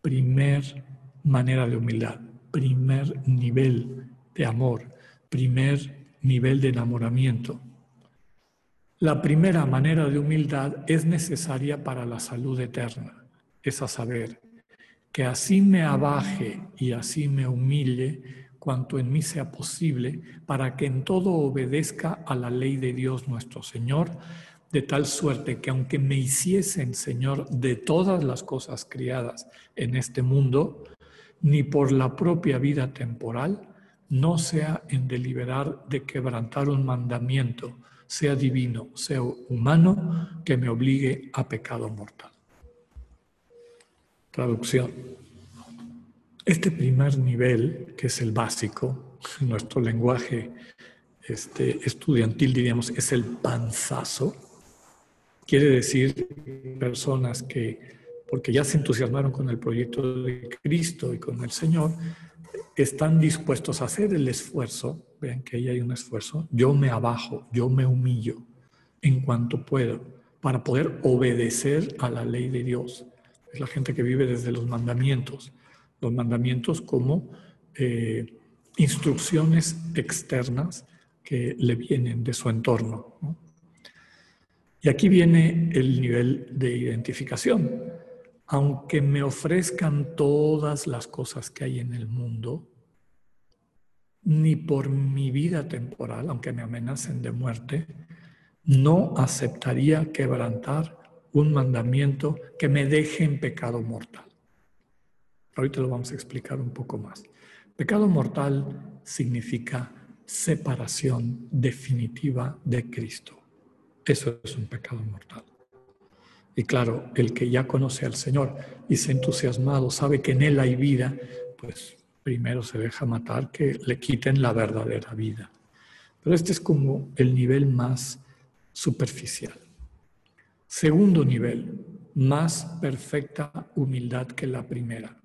Primer manera de humildad, primer nivel de amor, primer nivel de enamoramiento. La primera manera de humildad es necesaria para la salud eterna, es a saber, que así me abaje y así me humille cuanto en mí sea posible, para que en todo obedezca a la ley de Dios nuestro Señor, de tal suerte que aunque me hiciesen Señor de todas las cosas criadas en este mundo, ni por la propia vida temporal, no sea en deliberar de quebrantar un mandamiento, sea divino, sea humano, que me obligue a pecado mortal. Traducción. Este primer nivel, que es el básico, nuestro lenguaje este, estudiantil diríamos, es el panzazo, quiere decir personas que, porque ya se entusiasmaron con el proyecto de Cristo y con el Señor, están dispuestos a hacer el esfuerzo, vean que ahí hay un esfuerzo, yo me abajo, yo me humillo en cuanto puedo para poder obedecer a la ley de Dios. Es la gente que vive desde los mandamientos, los mandamientos como eh, instrucciones externas que le vienen de su entorno. Y aquí viene el nivel de identificación aunque me ofrezcan todas las cosas que hay en el mundo, ni por mi vida temporal, aunque me amenacen de muerte, no aceptaría quebrantar un mandamiento que me deje en pecado mortal. Ahorita lo vamos a explicar un poco más. Pecado mortal significa separación definitiva de Cristo. Eso es un pecado mortal. Y claro, el que ya conoce al Señor y se entusiasmado, sabe que en Él hay vida, pues primero se deja matar que le quiten la verdadera vida. Pero este es como el nivel más superficial. Segundo nivel, más perfecta humildad que la primera.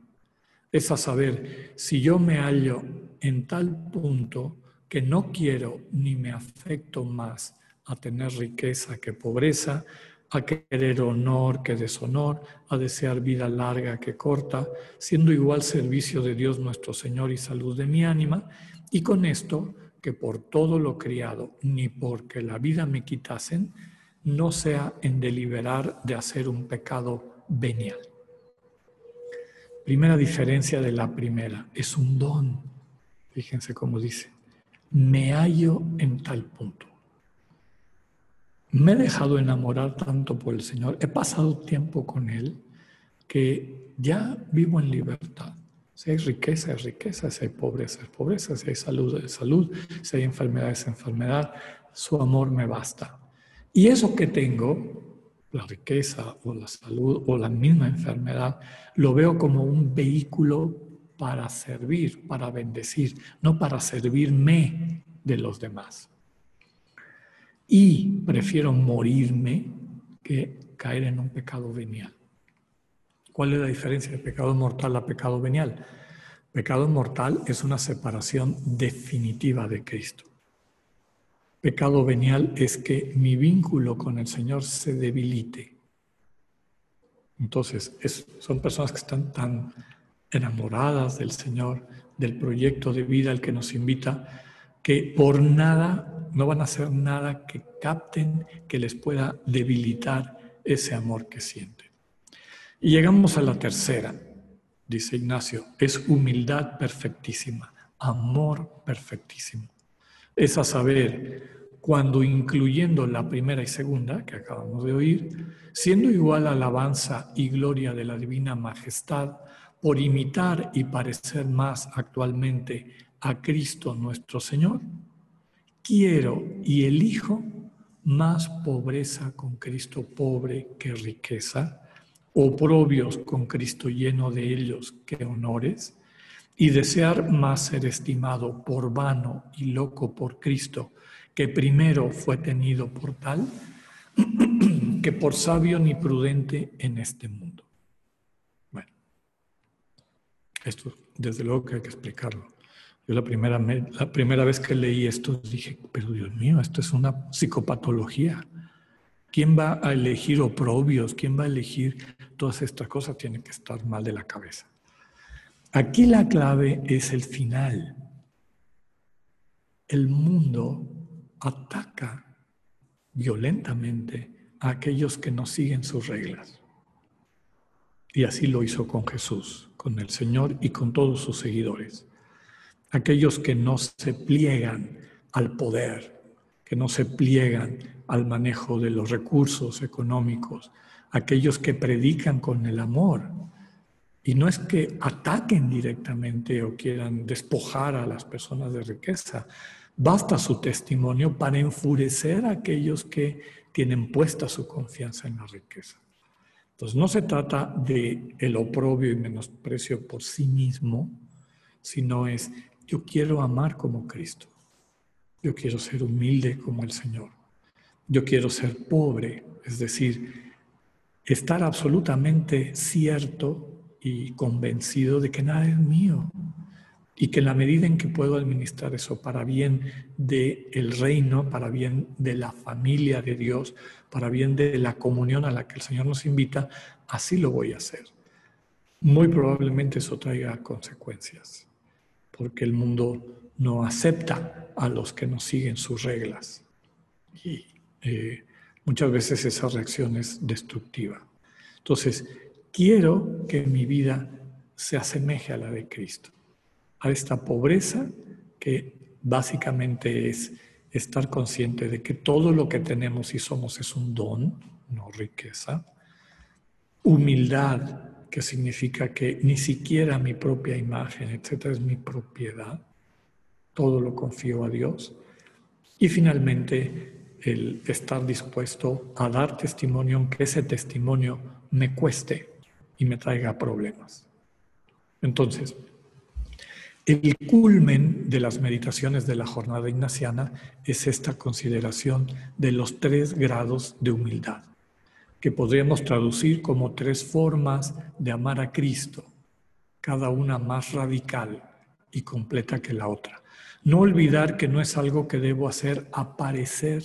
Es a saber, si yo me hallo en tal punto que no quiero ni me afecto más a tener riqueza que pobreza, a querer honor que deshonor, a desear vida larga que corta, siendo igual servicio de Dios nuestro Señor y salud de mi ánima, y con esto, que por todo lo criado, ni porque la vida me quitasen, no sea en deliberar de hacer un pecado venial. Primera diferencia de la primera, es un don. Fíjense cómo dice, me hallo en tal punto. Me he dejado enamorar tanto por el Señor, he pasado tiempo con Él, que ya vivo en libertad. Si hay riqueza, es riqueza, si hay pobreza, es pobreza, si hay salud, es salud, si hay enfermedad, es enfermedad, su amor me basta. Y eso que tengo, la riqueza o la salud o la misma enfermedad, lo veo como un vehículo para servir, para bendecir, no para servirme de los demás y prefiero morirme que caer en un pecado venial. ¿Cuál es la diferencia de pecado mortal a pecado venial? Pecado mortal es una separación definitiva de Cristo. Pecado venial es que mi vínculo con el Señor se debilite. Entonces, son personas que están tan enamoradas del Señor, del proyecto de vida al que nos invita, que por nada no van a hacer nada que capten, que les pueda debilitar ese amor que sienten. Y llegamos a la tercera, dice Ignacio, es humildad perfectísima, amor perfectísimo. Es a saber, cuando incluyendo la primera y segunda que acabamos de oír, siendo igual alabanza y gloria de la divina majestad, por imitar y parecer más actualmente a Cristo nuestro Señor, quiero y elijo más pobreza con Cristo pobre que riqueza, oprobios con Cristo lleno de ellos que honores, y desear más ser estimado por vano y loco por Cristo, que primero fue tenido por tal, que por sabio ni prudente en este mundo. Bueno, esto desde luego que hay que explicarlo. Yo la primera, la primera vez que leí esto dije, pero Dios mío, esto es una psicopatología. ¿Quién va a elegir oprobios? ¿Quién va a elegir todas estas cosas? Tiene que estar mal de la cabeza. Aquí la clave es el final. El mundo ataca violentamente a aquellos que no siguen sus reglas. Y así lo hizo con Jesús, con el Señor y con todos sus seguidores aquellos que no se pliegan al poder, que no se pliegan al manejo de los recursos económicos, aquellos que predican con el amor. Y no es que ataquen directamente o quieran despojar a las personas de riqueza, basta su testimonio para enfurecer a aquellos que tienen puesta su confianza en la riqueza. Entonces no se trata de oprobio y menosprecio por sí mismo, sino es yo quiero amar como Cristo. Yo quiero ser humilde como el Señor. Yo quiero ser pobre, es decir, estar absolutamente cierto y convencido de que nada es mío y que en la medida en que puedo administrar eso para bien del el reino, para bien de la familia de Dios, para bien de la comunión a la que el Señor nos invita, así lo voy a hacer. Muy probablemente eso traiga consecuencias porque el mundo no acepta a los que no siguen sus reglas. Y eh, muchas veces esa reacción es destructiva. Entonces, quiero que mi vida se asemeje a la de Cristo, a esta pobreza que básicamente es estar consciente de que todo lo que tenemos y somos es un don, no riqueza, humildad, que significa que ni siquiera mi propia imagen, etcétera, es mi propiedad. Todo lo confío a Dios. Y finalmente, el estar dispuesto a dar testimonio, aunque ese testimonio me cueste y me traiga problemas. Entonces, el culmen de las meditaciones de la jornada ignaciana es esta consideración de los tres grados de humildad que podríamos traducir como tres formas de amar a Cristo, cada una más radical y completa que la otra. No olvidar que no es algo que debo hacer aparecer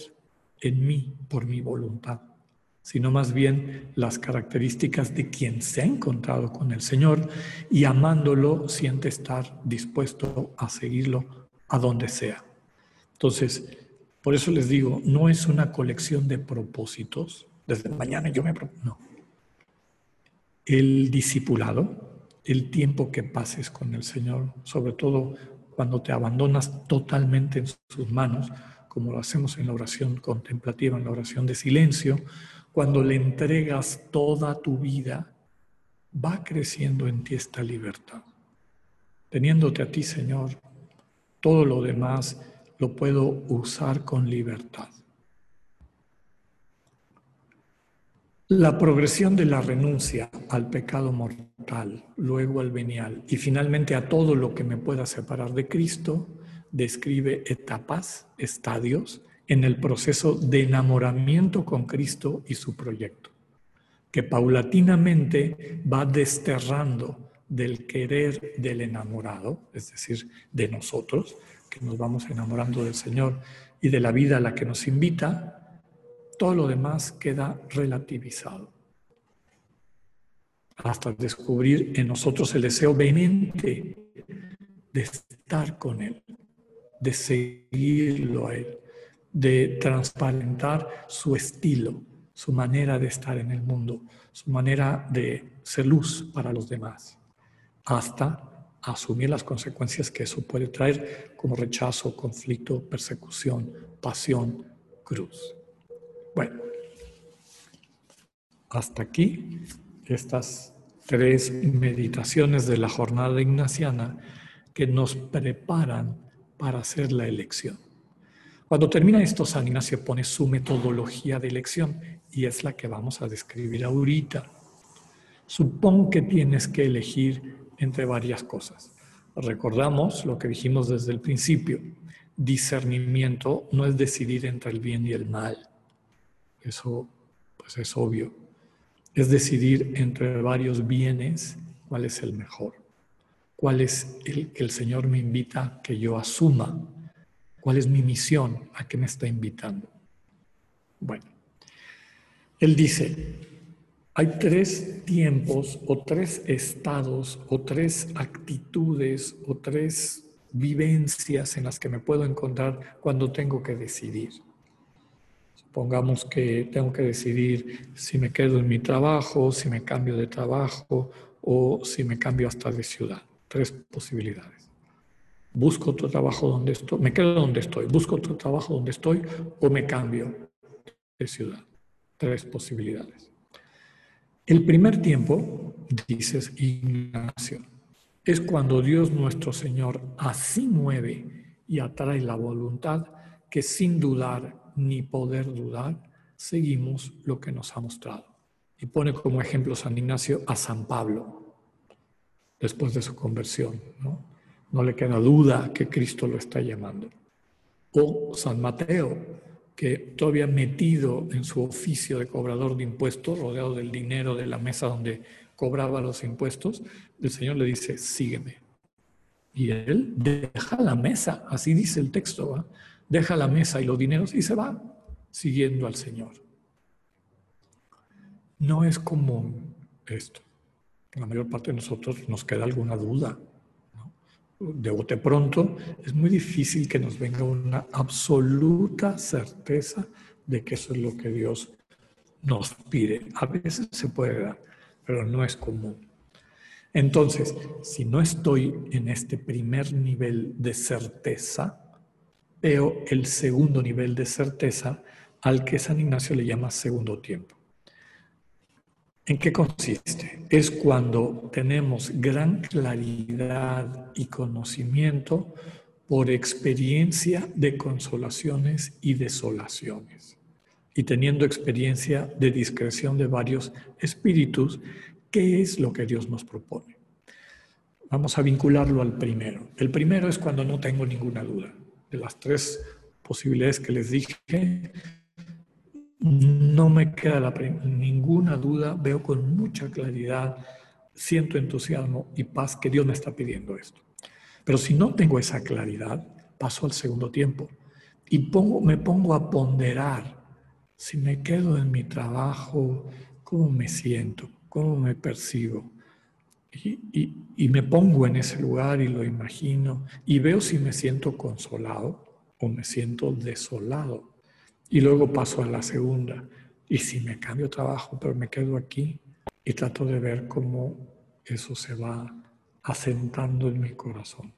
en mí por mi voluntad, sino más bien las características de quien se ha encontrado con el Señor y amándolo siente estar dispuesto a seguirlo a donde sea. Entonces, por eso les digo, no es una colección de propósitos, desde mañana yo me... No. El discipulado, el tiempo que pases con el Señor, sobre todo cuando te abandonas totalmente en sus manos, como lo hacemos en la oración contemplativa, en la oración de silencio, cuando le entregas toda tu vida, va creciendo en ti esta libertad. Teniéndote a ti, Señor, todo lo demás lo puedo usar con libertad. La progresión de la renuncia al pecado mortal, luego al venial y finalmente a todo lo que me pueda separar de Cristo, describe etapas, estadios en el proceso de enamoramiento con Cristo y su proyecto, que paulatinamente va desterrando del querer del enamorado, es decir, de nosotros, que nos vamos enamorando del Señor y de la vida a la que nos invita, todo lo demás queda relativizado. Hasta descubrir en nosotros el deseo vehemente de estar con Él, de seguirlo a Él, de transparentar su estilo, su manera de estar en el mundo, su manera de ser luz para los demás, hasta asumir las consecuencias que eso puede traer, como rechazo, conflicto, persecución, pasión, cruz. Bueno, hasta aquí estas tres meditaciones de la jornada ignaciana que nos preparan para hacer la elección. Cuando termina esto, San Ignacio pone su metodología de elección y es la que vamos a describir ahorita. Supón que tienes que elegir entre varias cosas. Recordamos lo que dijimos desde el principio. Discernimiento no es decidir entre el bien y el mal. Eso pues es obvio. Es decidir entre varios bienes cuál es el mejor. Cuál es el que el Señor me invita a que yo asuma. Cuál es mi misión, a qué me está invitando. Bueno, él dice, hay tres tiempos o tres estados o tres actitudes o tres vivencias en las que me puedo encontrar cuando tengo que decidir. Supongamos que tengo que decidir si me quedo en mi trabajo, si me cambio de trabajo o si me cambio hasta de ciudad. Tres posibilidades. Busco otro trabajo donde estoy, me quedo donde estoy, busco otro trabajo donde estoy o me cambio de ciudad tres posibilidades. El primer tiempo, dices Ignacio, es cuando Dios nuestro Señor así mueve y atrae la voluntad que sin dudar ni poder dudar, seguimos lo que nos ha mostrado. Y pone como ejemplo San Ignacio a San Pablo, después de su conversión. No, no le queda duda que Cristo lo está llamando. O San Mateo, que todavía metido en su oficio de cobrador de impuestos, rodeado del dinero de la mesa donde cobraba los impuestos, el Señor le dice, sígueme. Y él deja la mesa, así dice el texto, deja la mesa y los dineros y se va siguiendo al Señor. No es común esto. La mayor parte de nosotros nos queda alguna duda de bote pronto, es muy difícil que nos venga una absoluta certeza de que eso es lo que Dios nos pide. A veces se puede dar, pero no es común. Entonces, si no estoy en este primer nivel de certeza, veo el segundo nivel de certeza al que San Ignacio le llama segundo tiempo. ¿En qué consiste? Es cuando tenemos gran claridad y conocimiento por experiencia de consolaciones y desolaciones, y teniendo experiencia de discreción de varios espíritus, ¿qué es lo que Dios nos propone? Vamos a vincularlo al primero. El primero es cuando no tengo ninguna duda. De las tres posibilidades que les dije, no me queda ninguna duda, veo con mucha claridad, siento entusiasmo y paz que Dios me está pidiendo esto. Pero si no tengo esa claridad, paso al segundo tiempo y pongo, me pongo a ponderar si me quedo en mi trabajo, cómo me siento, cómo me percibo. Y, me pongo en ese lugar y lo imagino y veo si me siento consolado o me siento desolado. Y luego paso a la segunda. Y si me cambio trabajo, pero me quedo aquí y trato de ver cómo eso se va asentando en mi corazón.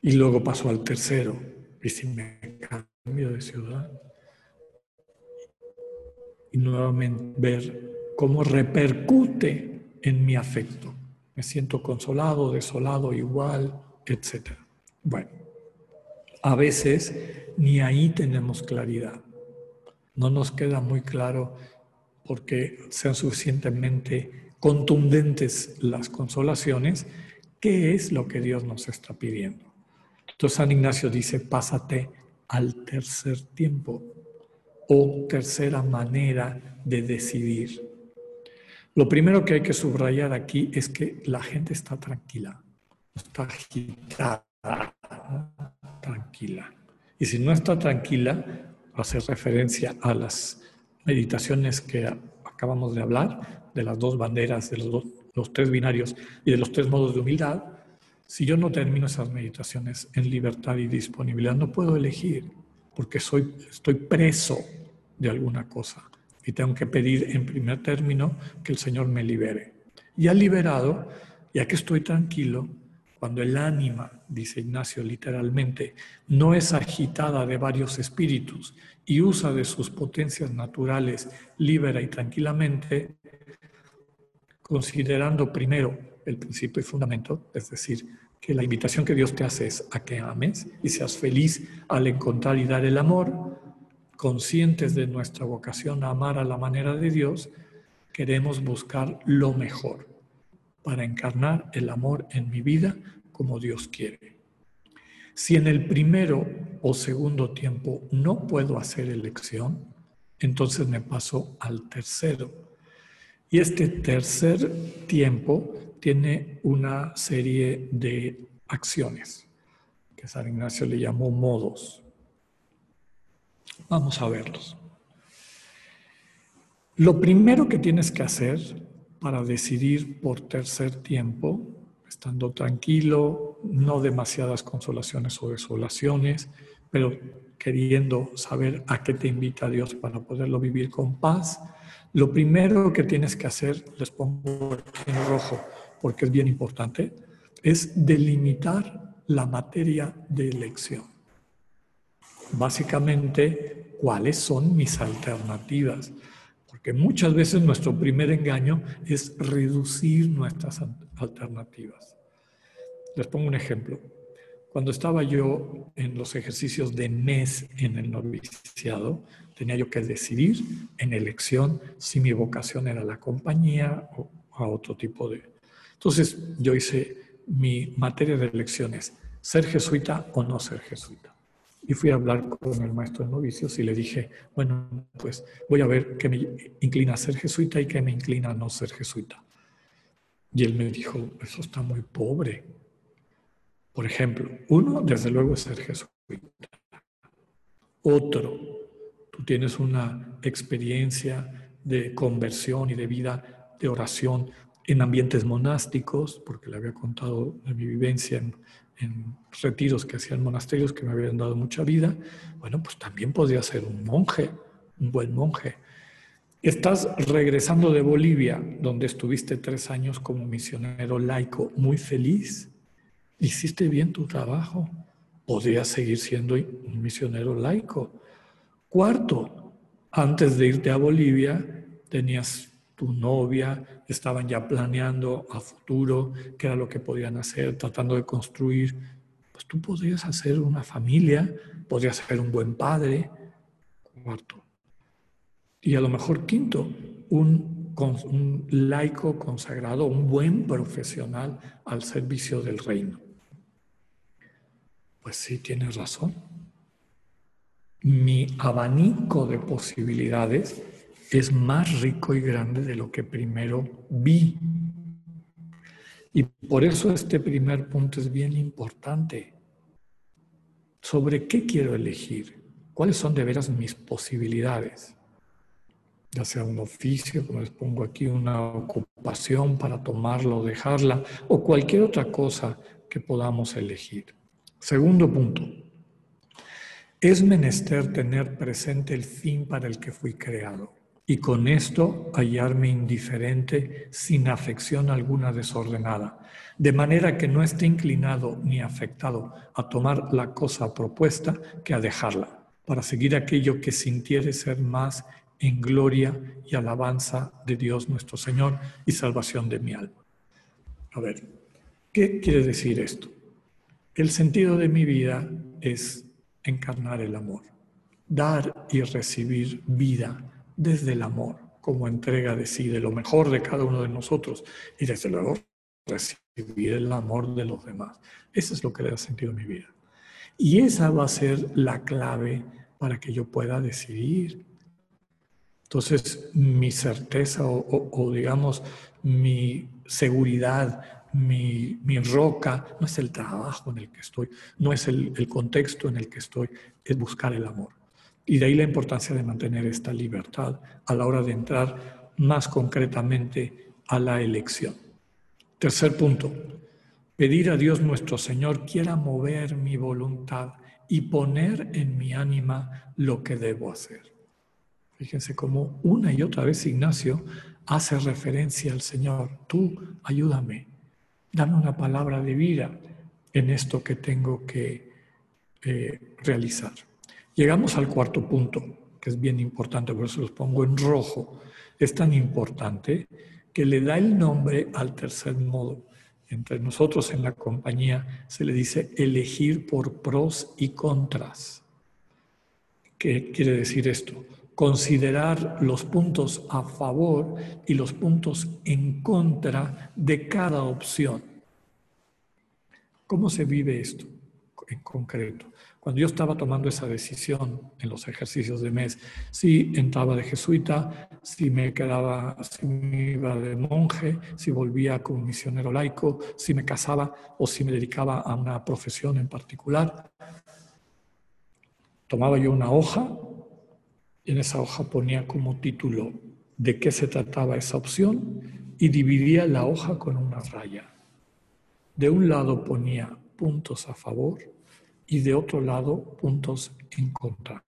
Y luego paso al tercero. Y si me cambio de ciudad. Y nuevamente ver cómo repercute en mi afecto. Me siento consolado, desolado, igual, etc. Bueno, a veces ni ahí tenemos claridad. No nos queda muy claro porque sean suficientemente contundentes las consolaciones, qué es lo que Dios nos está pidiendo. Entonces San Ignacio dice, pásate al tercer tiempo o tercera manera de decidir. Lo primero que hay que subrayar aquí es que la gente está tranquila, está agitada, tranquila. Y si no está tranquila, hacer referencia a las meditaciones que acabamos de hablar, de las dos banderas, de los, tres binarios y de los tres modos de humildad, si yo no termino esas meditaciones en libertad y disponibilidad, no puedo elegir, porque soy, estoy preso de alguna cosa y tengo que pedir en primer término que el Señor me libere. Y al liberado, ya que estoy tranquilo, cuando el ánima, dice Ignacio literalmente, no es agitada de varios espíritus y usa de sus potencias naturales libera y tranquilamente, considerando primero el principio y fundamento, es decir, que la invitación que Dios te hace es a que ames y seas feliz al encontrar y dar el amor, conscientes de nuestra vocación a amar a la manera de Dios, queremos buscar lo mejor para encarnar el amor en mi vida como Dios quiere. Si en el primero o segundo tiempo no puedo hacer elección, entonces me paso al tercero. Y este tercer tiempo tiene una serie de acciones que San Ignacio le llamó modos. Vamos a verlos. Lo primero que tienes que hacer para decidir por tercer tiempo, estando tranquilo, no demasiadas consolaciones o desolaciones, pero queriendo saber a qué te invita Dios para poderlo vivir con paz, lo primero que tienes que hacer, les pongo en rojo porque es bien importante, es delimitar la materia de elección. Básicamente, ¿cuáles son mis alternativas? Porque muchas veces nuestro primer engaño es reducir nuestras alternativas. Les pongo un ejemplo. Cuando estaba yo en los ejercicios de mes en el noviciado, tenía yo que decidir en elección si mi vocación era la compañía o a otro tipo de... Entonces yo hice mi materia de elecciones, ser jesuita o no ser jesuita. Y fui a hablar con el maestro de novicios y le dije, bueno, pues voy a ver qué me inclina a ser jesuita y qué me inclina a no ser jesuita. Y él me dijo, eso está muy pobre. Por ejemplo, uno, desde luego, es ser jesuita. Otro, tú tienes una experiencia de conversión y de vida de oración en ambientes monásticos, porque le había contado de mi vivencia en en retiros que hacían monasterios que me habían dado mucha vida, bueno, pues también podría ser un monje, un buen monje. Estás regresando de Bolivia, donde estuviste tres años como misionero laico, muy feliz. Hiciste bien tu trabajo. Podrías seguir siendo un misionero laico. Cuarto, antes de irte a Bolivia, tenías tu novia, estaban ya planeando a futuro qué era lo que podían hacer, tratando de construir, pues tú podrías hacer una familia, podrías ser un buen padre, cuarto. Y a lo mejor quinto, un, un laico consagrado, un buen profesional al servicio del reino. Pues sí, tienes razón. Mi abanico de posibilidades es más rico y grande de lo que primero vi. Y por eso este primer punto es bien importante. ¿Sobre qué quiero elegir? ¿Cuáles son de veras mis posibilidades? Ya sea un oficio, como les pongo aquí, una ocupación para tomarla o dejarla, o cualquier otra cosa que podamos elegir. Segundo punto. Es menester tener presente el fin para el que fui creado y con esto hallarme indiferente sin afección alguna desordenada, de manera que no esté inclinado ni afectado a tomar la cosa propuesta que a dejarla, para seguir aquello que sintiere ser más en gloria y alabanza de Dios nuestro Señor y salvación de mi alma. A ver, ¿qué quiere decir esto? El sentido de mi vida es encarnar el amor, dar y recibir vida desde el amor, como entrega de sí, de lo mejor de cada uno de nosotros y desde luego recibir el amor de los demás. Eso es lo que le da sentido a mi vida. Y esa va a ser la clave para que yo pueda decidir. Entonces, mi certeza o, digamos mi seguridad, mi, roca, no es el trabajo en el que estoy, no es el contexto en el que estoy, es buscar el amor. Y de ahí la importancia de mantener esta libertad a la hora de entrar más concretamente a la elección. Tercer punto, pedir a Dios nuestro Señor quiera mover mi voluntad y poner en mi ánima lo que debo hacer. Fíjense cómo una y otra vez Ignacio hace referencia al Señor. Tú ayúdame, dame una palabra de vida, en esto que tengo que eh, realizar. Llegamos al cuarto punto, que es bien importante, por eso los pongo en rojo. Es tan importante que le da el nombre al tercer modo. Entre nosotros en la compañía se le dice elegir por pros y contras. ¿Qué quiere decir esto? Considerar los puntos a favor y los puntos en contra de cada opción. ¿Cómo se vive esto en concreto? Cuando yo estaba tomando esa decisión en los ejercicios de mes, si entraba de jesuita, si me quedaba, si me iba de monje, si volvía como misionero laico, si me casaba o si me dedicaba a una profesión en particular, tomaba yo una hoja y en esa hoja ponía como título de qué se trataba esa opción y dividía la hoja con una raya. De un lado ponía puntos a favor y de otro lado puntos en contra.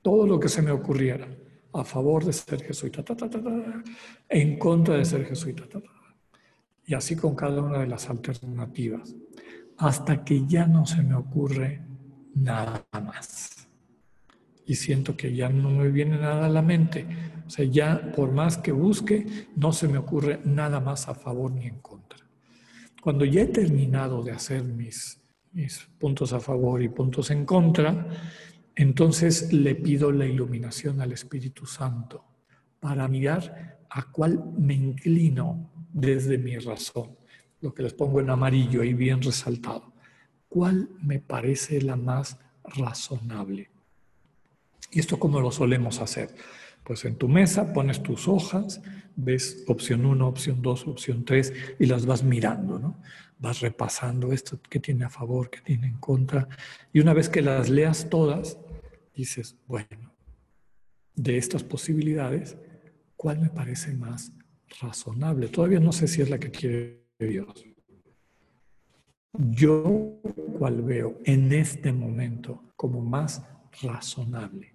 Todo lo que se me ocurriera a favor de ser jesuita, en contra de ser jesuita. y así con cada una de las alternativas, hasta que ya no se me ocurre nada más. Y siento que ya no me viene nada a la mente. O sea, ya por más que busque, no se me ocurre nada más a favor ni en contra. Cuando ya he terminado de hacer mis puntos a favor y puntos en contra, entonces le pido la iluminación al Espíritu Santo para mirar a cuál me inclino desde mi razón. Lo que les pongo en amarillo y bien resaltado. ¿Cuál me parece la más razonable? ¿Y esto cómo lo solemos hacer? Pues en tu mesa pones tus hojas, ves opción 1, opción 2, opción 3 y las vas mirando, ¿no? Vas repasando esto, qué tiene a favor, qué tiene en contra. Y una vez que las leas todas, dices, bueno, de estas posibilidades, ¿cuál me parece más razonable? Todavía no sé si es la que quiere Dios. Yo, ¿cuál veo en este momento como más razonable?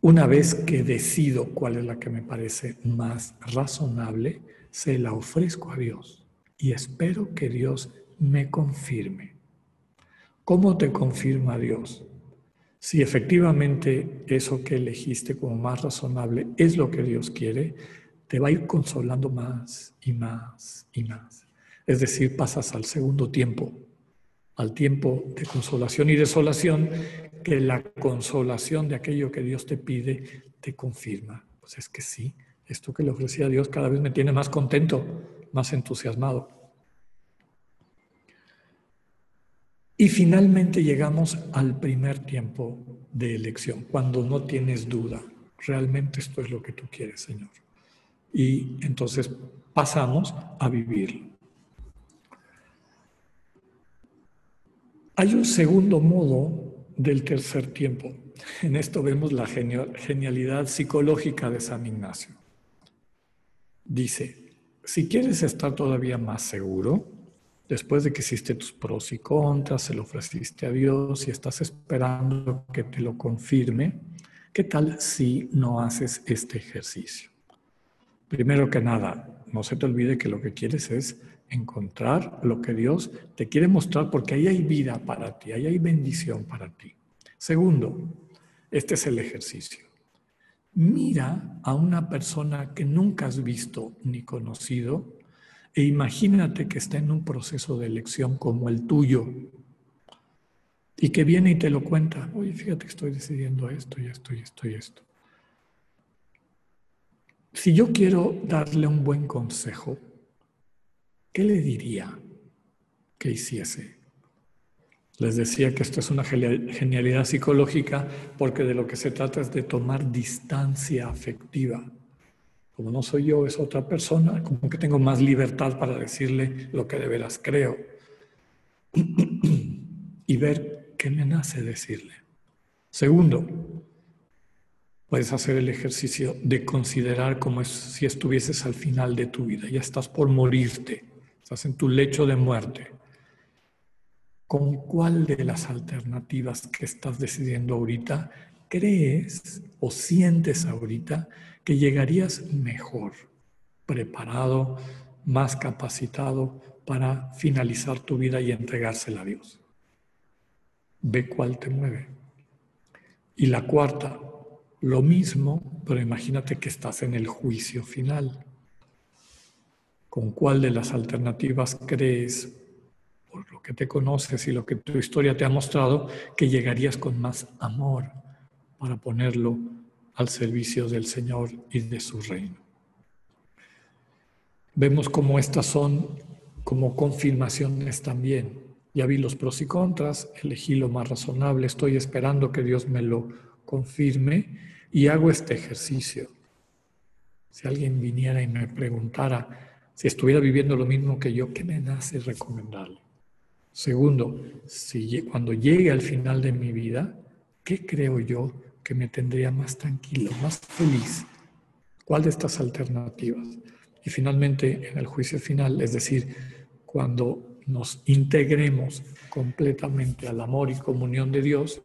Una vez que decido cuál es la que me parece más razonable, se la ofrezco a Dios y espero que Dios me confirme. ¿Cómo te confirma Dios? Si efectivamente eso que elegiste como más razonable es lo que Dios quiere, te va a ir consolando más y más y más. Es decir, pasas al segundo tiempo, al tiempo de consolación y desolación, que la consolación de aquello que Dios te pide te confirma. Pues es que sí, esto que le ofrecía a Dios cada vez me tiene más contento, más entusiasmado. Y finalmente llegamos al primer tiempo de elección, cuando no tienes duda, realmente esto es lo que tú quieres, Señor. Y entonces pasamos a vivirlo. Hay un segundo modo del tercer tiempo. En esto vemos la genialidad psicológica de San Ignacio. Dice, si quieres estar todavía más seguro, después de que hiciste tus pros y contras, se lo ofreciste a Dios y estás esperando que te lo confirme, ¿qué tal si no haces este ejercicio? Primero que nada, no se te olvide que lo que quieres es encontrar lo que Dios te quiere mostrar porque ahí hay vida para ti, ahí hay bendición para ti. Segundo, este es el ejercicio. Mira a una persona que nunca has visto ni conocido e imagínate que está en un proceso de elección como el tuyo y que viene y te lo cuenta. Oye, fíjate que estoy decidiendo esto y esto y esto y esto. Si yo quiero darle un buen consejo, ¿qué le diría que hiciese? Les decía que esto es una genialidad psicológica porque de lo que se trata es de tomar distancia afectiva. Como no soy yo, es otra persona, como que tengo más libertad para decirle lo que de veras creo y ver qué me nace decirle. Segundo, puedes hacer el ejercicio de considerar como si estuvieses al final de tu vida, ya estás por morirte, estás en tu lecho de muerte. ¿Con cuál de las alternativas que estás decidiendo ahorita crees o sientes ahorita que llegarías mejor, preparado, más capacitado para finalizar tu vida y entregársela a Dios. Ve cuál te mueve. Y la cuarta, lo mismo, pero imagínate que estás en el juicio final. ¿Con cuál de las alternativas crees, por lo que te conoces y lo que tu historia te ha mostrado, que llegarías con más amor para ponerlo al servicio del Señor y de su reino? Vemos cómo estas son como confirmaciones también. Ya vi los pros y contras, elegí lo más razonable, estoy esperando que Dios me lo confirme y hago este ejercicio. Si alguien viniera y me preguntara si estuviera viviendo lo mismo que yo, ¿qué me nace recomendarle? Segundo, si cuando llegue al final de mi vida, ¿qué creo yo que me tendría más tranquilo, más feliz? ¿Cuál de estas alternativas? Y finalmente, en el juicio final, es decir, cuando nos integremos completamente al amor y comunión de Dios,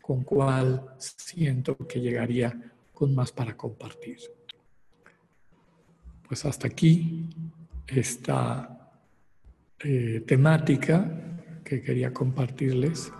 con cuál siento que llegaría con más para compartir. Pues hasta aquí esta eh, temática que quería compartirles